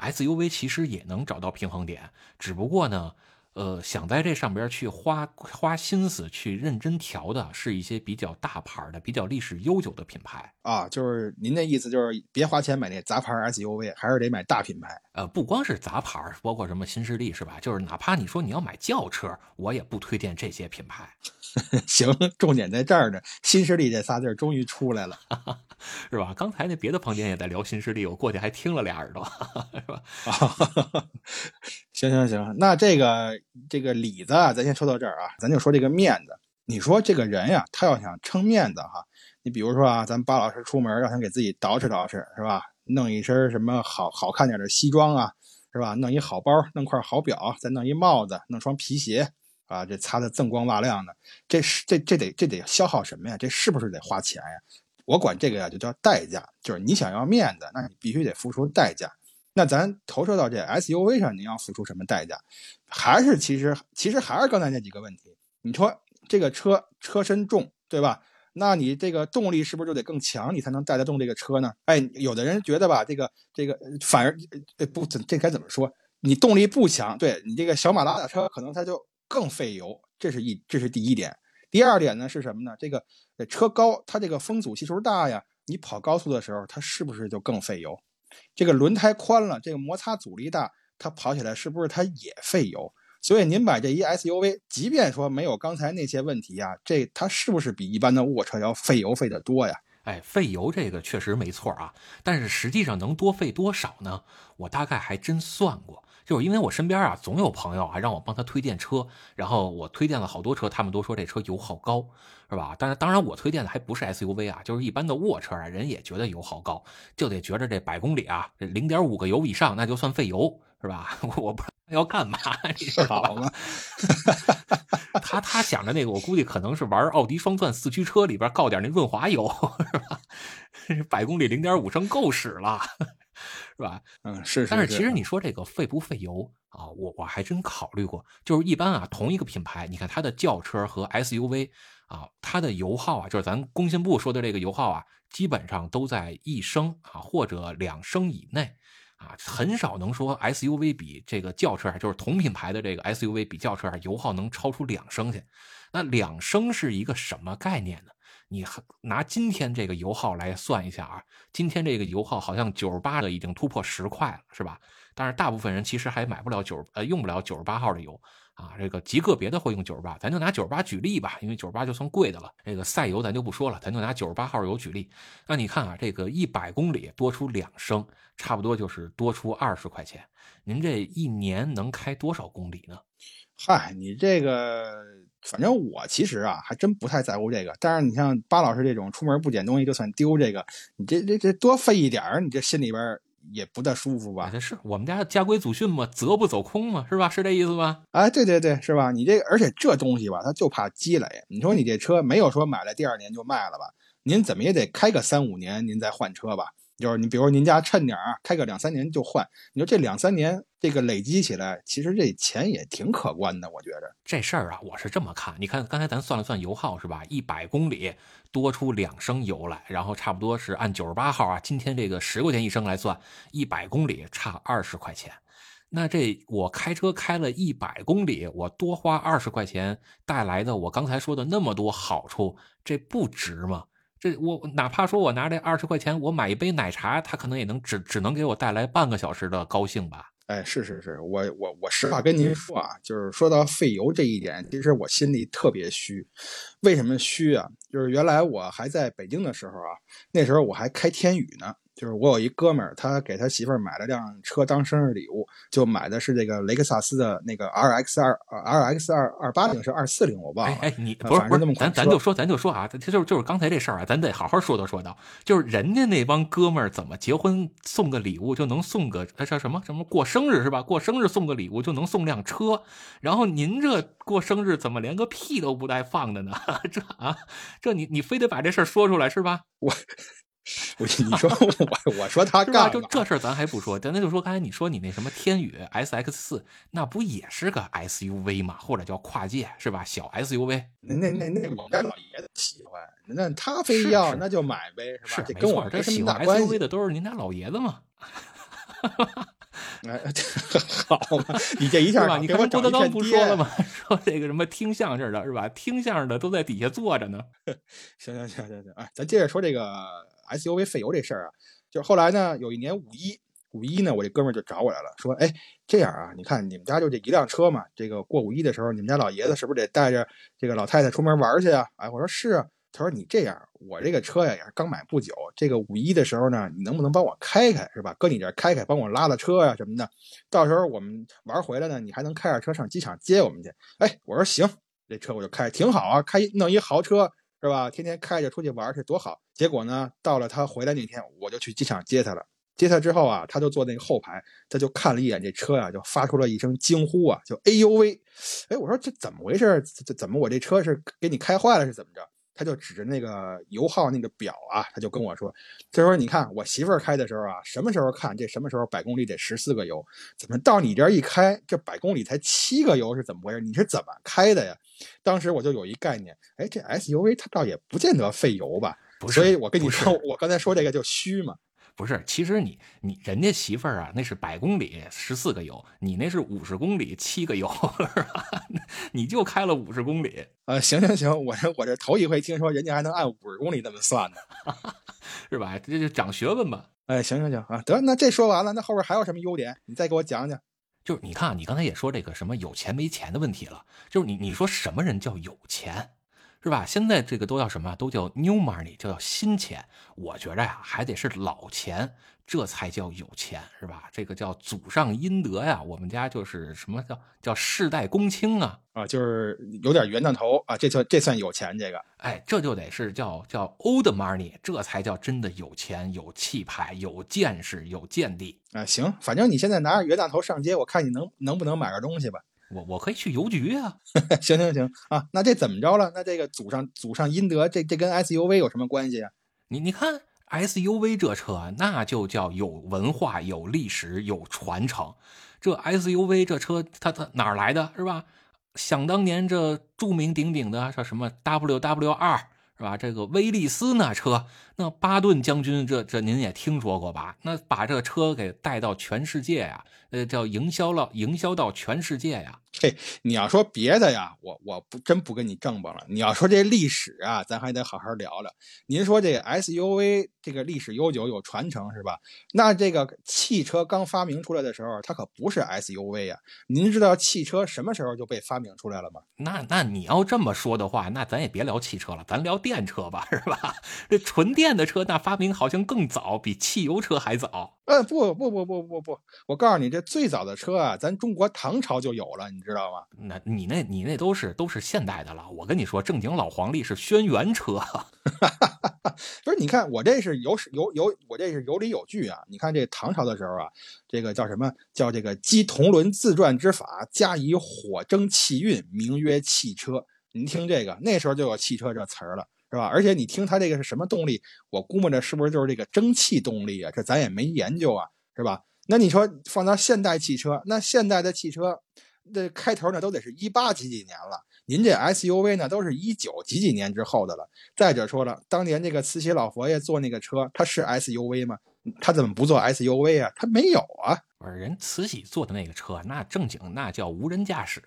Speaker 2: ，SUV 其实也能找到平衡点，只不过呢，呃，想在这上边去花花心思去认真调的，是一些比较大牌的、比较历史悠久的品牌。
Speaker 3: 啊，就是您的意思就是别花钱买那杂牌 SUV，还是得买大品牌。
Speaker 2: 呃，不光是杂牌，包括什么新势力是吧？就是哪怕你说你要买轿车，我也不推荐这些品牌，
Speaker 3: 行，重点在这儿呢，新势力这仨字儿终于出来了
Speaker 2: 是吧？刚才那别的房间也在聊新势力，我过去还听了俩耳朵，是吧？
Speaker 3: 行行行，那这个这个里子啊，咱先说到这儿啊，咱就说这个面子。你说这个人呀，他要想撑面子哈，你比如说啊，咱巴老师出门要想给自己捯饬捯饬，是吧？弄一身什么好好看点的西装啊，是吧？弄一好包，弄块好表，再弄一帽子，弄双皮鞋啊，这擦的锃光瓦亮的，这是这这得这得消耗什么呀？这是不是得花钱呀？我管这个呀就叫代价，就是你想要面子，那你必须得付出代价。那咱投射到这 SUV 上，你要付出什么代价？还是其实其实还是刚才那几个问题。你说这个车车身重，对吧？那你这个动力是不是就得更强，你才能带得动这个车呢？哎，有的人觉得吧，这个这个反而呃不怎这该怎么说？你动力不强，对你这个小马拉大车可能它就更费油，这是一这是第一点。第二点呢是什么呢？这个车高，它这个风阻系数大呀，你跑高速的时候，它是不是就更费油？这个轮胎宽了，这个摩擦阻力大，它跑起来是不是它也费油？所以您买这一 SUV，即便说没有刚才那些问题呀，这它是不是比一般的卧车要费油费得多呀？
Speaker 2: 哎，费油这个确实没错啊，但是实际上能多费多少呢？我大概还真算过，就是因为我身边啊总有朋友啊让我帮他推荐车，然后我推荐了好多车，他们都说这车油耗高，是吧？但是当然我推荐的还不是 SUV 啊，就是一般的卧车啊，人也觉得油耗高，就得觉着这百公里啊，这零点五个油以上那就算费油，是吧？我不知道要干嘛，你知道
Speaker 3: 好
Speaker 2: 吧？
Speaker 3: 吧，
Speaker 2: 他他想着那个，我估计可能是玩奥迪双钻四驱车里边告点那润滑油，是吧？百公里零点五升够使了，是吧？
Speaker 3: 嗯，是是。
Speaker 2: 但是其实你说这个费不费油啊？我我还真考虑过，就是一般啊，同一个品牌，你看它的轿车和 SUV 啊，它的油耗啊，就是咱工信部说的这个油耗啊，基本上都在一升啊或者两升以内啊，很少能说 SUV 比这个轿车，就是同品牌的这个 SUV 比轿车啊油耗能超出两升去。那两升是一个什么概念呢？你还拿今天这个油耗来算一下啊，今天这个油耗好像九十八的已经突破十块了，是吧？但是大部分人其实还买不了九呃用不了九十八号的油啊，这个极个别的会用九十八，咱就拿九十八举例吧，因为九十八就算贵的了。这个赛油咱就不说了，咱就拿九十八号油举例。那你看啊，这个一百公里多出两升，差不多就是多出二十块钱。您这一年能开多少公里呢？
Speaker 3: 嗨，你这个，反正我其实啊，还真不太在乎这个。但是你像巴老师这种出门不捡东西就算丢，这个你这这这多费一点儿，你这心里边也不大舒服吧？
Speaker 2: 这是我们家家规祖训嘛，责不走空嘛，是吧？是这意思吧？
Speaker 3: 哎，对对对，是吧？你这，而且这东西吧，它就怕积累。你说你这车没有说买了第二年就卖了吧？您怎么也得开个三五年，您再换车吧？就是你比如您家趁点，开个两三年就换。你说这两三年这个累积起来，其实这钱也挺可观的，我觉着。
Speaker 2: 这事儿啊，我是这么看。你看刚才咱算了算油耗是吧？一百公里多出两升油来，然后差不多是按九十八号啊，今天这个十块钱一升来算，一百公里差二十块钱。那这我开车开了一百公里，我多花二十块钱带来的我刚才说的那么多好处，这不值吗？这我哪怕说我拿这二十块钱，我买一杯奶茶，他可能也能只只能给我带来半个小时的高兴吧。
Speaker 3: 哎，是是是，我我我实话跟您说啊，就是说到费油这一点，其实我心里特别虚。为什么虚啊？就是原来我还在北京的时候啊，那时候我还开天宇呢。就是我有一哥们儿，他给他媳妇儿买了辆车当生日礼物，就买的是这个雷克萨斯的那个 RX 二 RX 二二八零是二四零，我忘了。
Speaker 2: 哎哎，你不是不是咱咱就说咱就说啊，这就是就是刚才这事儿啊，咱得好好说道说道。就是人家那帮哥们儿怎么结婚送个礼物就能送个哎叫什么什么过生日是吧？过生日送个礼物就能送辆车，然后您这过生日怎么连个屁都不带放的呢？这啊，这你你非得把这事儿说出来是吧？
Speaker 3: 我 我你说我我说他？干嘛？
Speaker 2: 就这事儿咱还不说，咱那就说刚才你说你那什么天宇 S X 四，那不也是个 S U V 吗，或者叫跨界是吧？小 S U V
Speaker 3: 那那那那我们家老爷子喜欢，那他非要那就买呗，是吧？跟我
Speaker 2: 错，这
Speaker 3: 什
Speaker 2: 喜欢
Speaker 3: 么大关
Speaker 2: SUV
Speaker 3: 系。
Speaker 2: 的都是您家老爷子嘛，
Speaker 3: 哎，好嘛，你这一下
Speaker 2: 是吧？你看
Speaker 3: 给我找一
Speaker 2: 郭德纲不说了吗？说这个什么听相声的是吧？听相声的都在底下坐着呢。
Speaker 3: 行行行行行，哎，咱接着说这个 SUV 费油这事儿啊，就是后来呢，有一年五一五一呢，我这哥们儿就找我来了，说，哎，这样啊，你看你们家就这一辆车嘛，这个过五一的时候，你们家老爷子是不是得带着这个老太太出门玩去啊？哎，我说是啊。他说：“你这样，我这个车呀也是刚买不久，这个五一的时候呢，你能不能帮我开开，是吧？搁你这开开，帮我拉拉车呀什么的。到时候我们玩回来呢，你还能开着车上机场接我们去。”哎，我说行，这车我就开，挺好啊，开弄一豪车是吧？天天开着出去玩去多好。结果呢，到了他回来那天，我就去机场接他了。接他之后啊，他就坐那个后排，他就看了一眼这车呀、就发出了一声惊呼啊，就哎呦喂！哎，我说这怎么回事？这怎么我这车是给你开坏了是怎么着？他就指着那个油耗那个表啊，他就跟我说：“他说你看我媳妇儿开的时候啊，什么时候看这什么时候百公里得十四个油，怎么到你这儿一开，这百公里才七个油是怎么回事？你是怎么开的呀？”当时我就有一概念，哎，这 SUV 它倒也不见得费油吧？
Speaker 2: 不是
Speaker 3: 所以我跟你说，我刚才说这个就虚嘛。
Speaker 2: 不是，其实你你人家媳妇儿啊，那是百公里十四个油，你那是五十公里七个油，是吧？你就开了五十公里，
Speaker 3: 呃，行行行，我这我这头一回听说人家还能按五十公里那么算呢。
Speaker 2: 是吧？这就长学问吧。
Speaker 3: 哎，行行行啊，得，那这说完了，那后边还有什么优点？你再给我讲讲。
Speaker 2: 就是你看啊，你刚才也说这个什么有钱没钱的问题了，就是你你说什么人叫有钱，是吧？现在这个都叫什么？都叫 new money，叫新钱。我觉着呀，还得是老钱，这才叫有钱，是吧？这个叫祖上阴德呀。我们家就是什么叫叫世代公卿啊？
Speaker 3: 啊，就是有点冤大头啊，这算这算有钱。这个，
Speaker 2: 哎，这就得是叫叫 old money，这才叫真的有钱、有气派、有见识、有见地
Speaker 3: 啊。行，反正你现在拿着冤大头上街，我看你能能不能买个东西吧。
Speaker 2: 我我可以去邮局啊，
Speaker 3: 行行行啊，那这怎么着了？那这个祖上祖上阴德，这这跟 SUV 有什么关系啊？
Speaker 2: 你你看 SUV 这车，那就叫有文化、有历史、有传承。这 SUV 这车，它它哪儿来的是吧？想当年这著名鼎鼎的叫什么 WW 二是吧？这个威利斯那车，那巴顿将军这这您也听说过吧？那把这车给带到全世界呀。呃，叫营销了，营销到全世界呀。
Speaker 3: 嘿，你要说别的呀，我我不真不跟你正吧了。你要说这历史啊，咱还得好好聊聊。您说这 SUV 这个历史悠久有传承是吧？那这个汽车刚发明出来的时候，它可不是 SUV 呀。您知道汽车什么时候就被发明出来了吗？
Speaker 2: 那那你要这么说的话，那咱也别聊汽车了，咱聊电车吧，是吧？这纯电的车那发明好像更早，比汽油车还早。
Speaker 3: 嗯，不不不不不不，我告诉你，这最早的车啊，咱中国唐朝就有了，你。知道吗？
Speaker 2: 那你那你那都是都是现代的了。我跟你说，正经老黄历是轩辕车。
Speaker 3: 不是，你看我这是有有有，我这是有理有据啊。你看这唐朝的时候啊，这个叫什么叫这个积铜轮自转之法，加以火蒸气运，名曰汽车。您听这个，那时候就有汽车这词儿了，是吧？而且你听它这个是什么动力？我估摸着是不是就是这个蒸汽动力啊？这咱也没研究啊，是吧？那你说放到现代汽车，那现代的汽车。这开头呢都得是一八几几年了，您这 SUV 呢都是一九几几年之后的了。再者说了，当年这个慈禧老佛爷坐那个车，他是 SUV 吗？他怎么不坐 SUV 啊？他没有啊。
Speaker 2: 不是人慈禧坐的那个车，那正经那叫无人驾驶，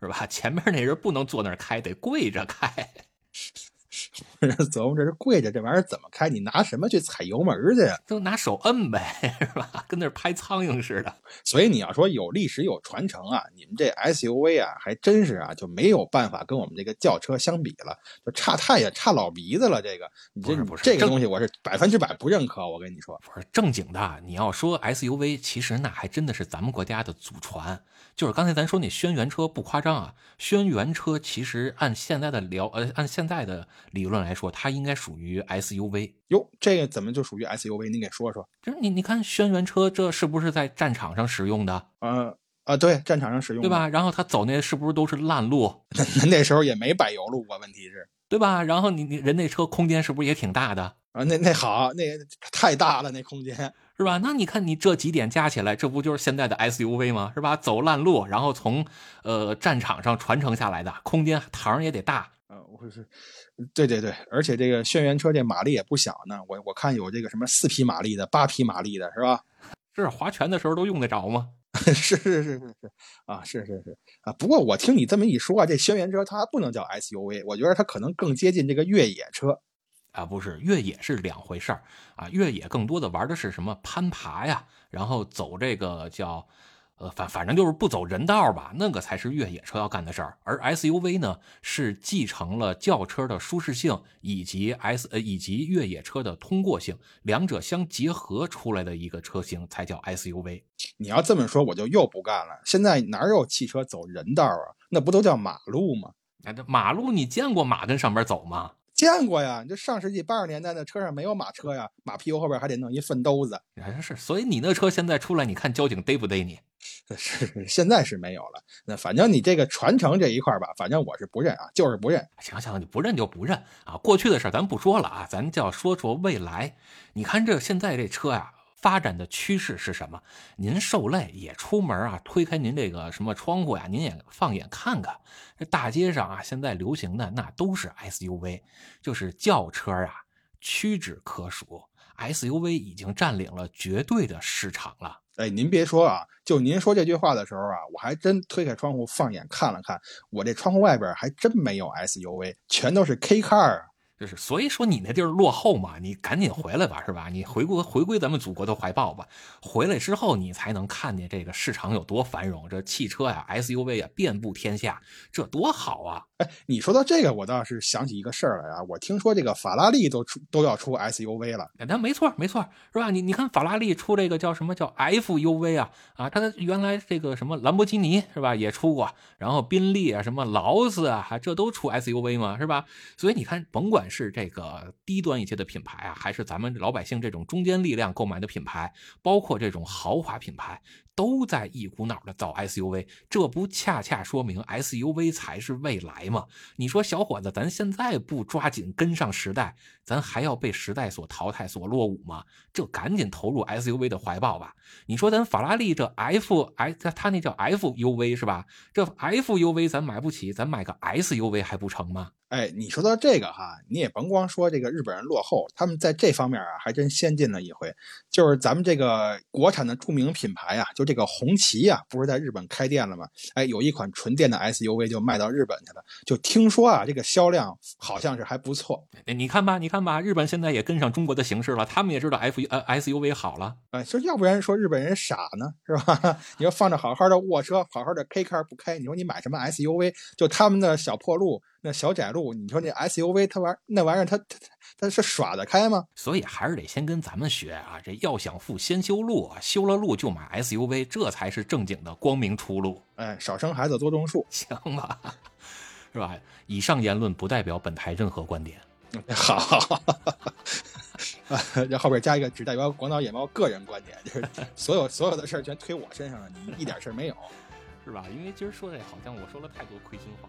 Speaker 2: 是吧？前面那人不能坐那儿开，得跪着开。
Speaker 3: 琢磨这是跪着，这玩意儿怎么开？你拿什么去踩油门去呀？
Speaker 2: 就拿手摁呗，是吧？跟那拍苍蝇似的。
Speaker 3: 所以你要说有历史有传承啊，你们这 SUV 啊，还真是啊，就没有办法跟我们这个轿车相比了，就差太也差老鼻子了。这个，你这
Speaker 2: 不是
Speaker 3: 这个东西，我是百分之百不认可。我跟你说，
Speaker 2: 不是正经的。你要说 SUV，其实那还真的是咱们国家的祖传。就是刚才咱说那轩辕车不夸张啊，轩辕车其实按现在的聊呃，按现在的理论来说，它应该属于 SUV。
Speaker 3: 哟，这个怎么就属于 SUV？您给说说。
Speaker 2: 就是你你看轩辕车，这是不是在战场上使用的？
Speaker 3: 呃啊，对，战场上使用，
Speaker 2: 对吧？然后他走那是不是都是烂路？
Speaker 3: 那那时候也没柏油路啊，问题是，
Speaker 2: 对吧？然后你你人那车空间是不是也挺大的？
Speaker 3: 啊，那那好，那太大了，那空间。
Speaker 2: 是吧？那你看，你这几点加起来，这不就是现在的 SUV 吗？是吧？走烂路，然后从呃战场上传承下来的，空间堂也得大
Speaker 3: 啊！我是，对对对，而且这个轩辕车这马力也不小呢。我我看有这个什么四匹马力的、八匹马力的，是吧？
Speaker 2: 是划拳的时候都用得着吗？
Speaker 3: 是是是是是啊，是是是啊。不过我听你这么一说啊，这轩辕车它不能叫 SUV，我觉得它可能更接近这个越野车。
Speaker 2: 啊，不是越野是两回事儿啊，越野更多的玩的是什么攀爬呀，然后走这个叫，呃，反反正就是不走人道吧，那个才是越野车要干的事儿。而 SUV 呢，是继承了轿车的舒适性以及 S 呃以及越野车的通过性，两者相结合出来的一个车型才叫 SUV。
Speaker 3: 你要这么说，我就又不干了。现在哪有汽车走人道啊？那不都叫马路吗？
Speaker 2: 哎，这马路你见过马跟上边走吗？
Speaker 3: 见过呀，这上世纪八十年代的车上没有马车呀，马屁股后边还得弄一粪兜子。
Speaker 2: 还是，所以你那车现在出来，你看交警逮不逮你？
Speaker 3: 是，现在是没有了。那反正你这个传承这一块吧，反正我是不认啊，就是不认。
Speaker 2: 行行，你不认就不认啊。过去的事咱不说了啊，咱就要说说未来。你看这现在这车呀。发展的趋势是什么？您受累也出门啊，推开您这个什么窗户呀，您也放眼看看，这大街上啊，现在流行的那都是 SUV，就是轿车啊，屈指可数。SUV 已经占领了绝对的市场了。
Speaker 3: 哎，您别说啊，就您说这句话的时候啊，我还真推开窗户放眼看了看，我这窗户外边还真没有 SUV，全都是 K car。
Speaker 2: 就是所以说你那地儿落后嘛，你赶紧回来吧，是吧？你回归回归咱们祖国的怀抱吧。回来之后，你才能看见这个市场有多繁荣，这汽车呀、SUV 呀遍布天下，这多好啊！
Speaker 3: 哎，你说到这个，我倒是想起一个事儿来啊。我听说这个法拉利都出都要出 SUV 了。
Speaker 2: 那没错，没错，是吧？你你看法拉利出这个叫什么叫 FUV 啊？啊，它的原来这个什么兰博基尼是吧也出过，然后宾利啊、什么劳斯啊，这都出 SUV 嘛，是吧？所以你看，甭管是这个低端一些的品牌啊，还是咱们老百姓这种中坚力量购买的品牌，包括这种豪华品牌，都在一股脑的造 SUV，这不恰恰说明 SUV 才是未来吗？你说小伙子，咱现在不抓紧跟上时代，咱还要被时代所淘汰、所落伍吗？这赶紧投入 SUV 的怀抱吧！你说咱法拉利这 F I，它那叫 FUV 是吧？这 FUV 咱买不起，咱买个 SUV 还不成吗？
Speaker 3: 哎，你说到这个哈，你也甭光说这个日本人落后，他们在这方面啊还真先进了一回。就是咱们这个国产的著名品牌啊，就这个红旗呀，不是在日本开店了吗？哎，有一款纯电的 SUV 就卖到日本去了，就听说啊，这个销量好像是还不错。
Speaker 2: 你看吧，你看吧，日本现在也跟上中国的形势了，他们也知道 F 呃 SUV 好了。
Speaker 3: 哎，说要不然说日本人傻呢，是吧？你说放着好好的卧车，好好的 K car 不开，你说你买什么 SUV？就他们的小破路。那小窄路，你说那 SUV 它玩那玩意儿，它它它是耍得开吗？
Speaker 2: 所以还是得先跟咱们学啊！这要想富，先修路啊！修了路就买 SUV，这才是正经的光明出路。
Speaker 3: 哎，少生孩子，多种树，
Speaker 2: 行吧？是吧？以上言论不代表本台任何观点。
Speaker 3: 好，这后边加一个，只代表广岛野猫个人观点，就是所有所有的事儿全推我身上了，你一点事儿没有，
Speaker 2: 是吧？因为今儿说这好像我说了太多亏心话。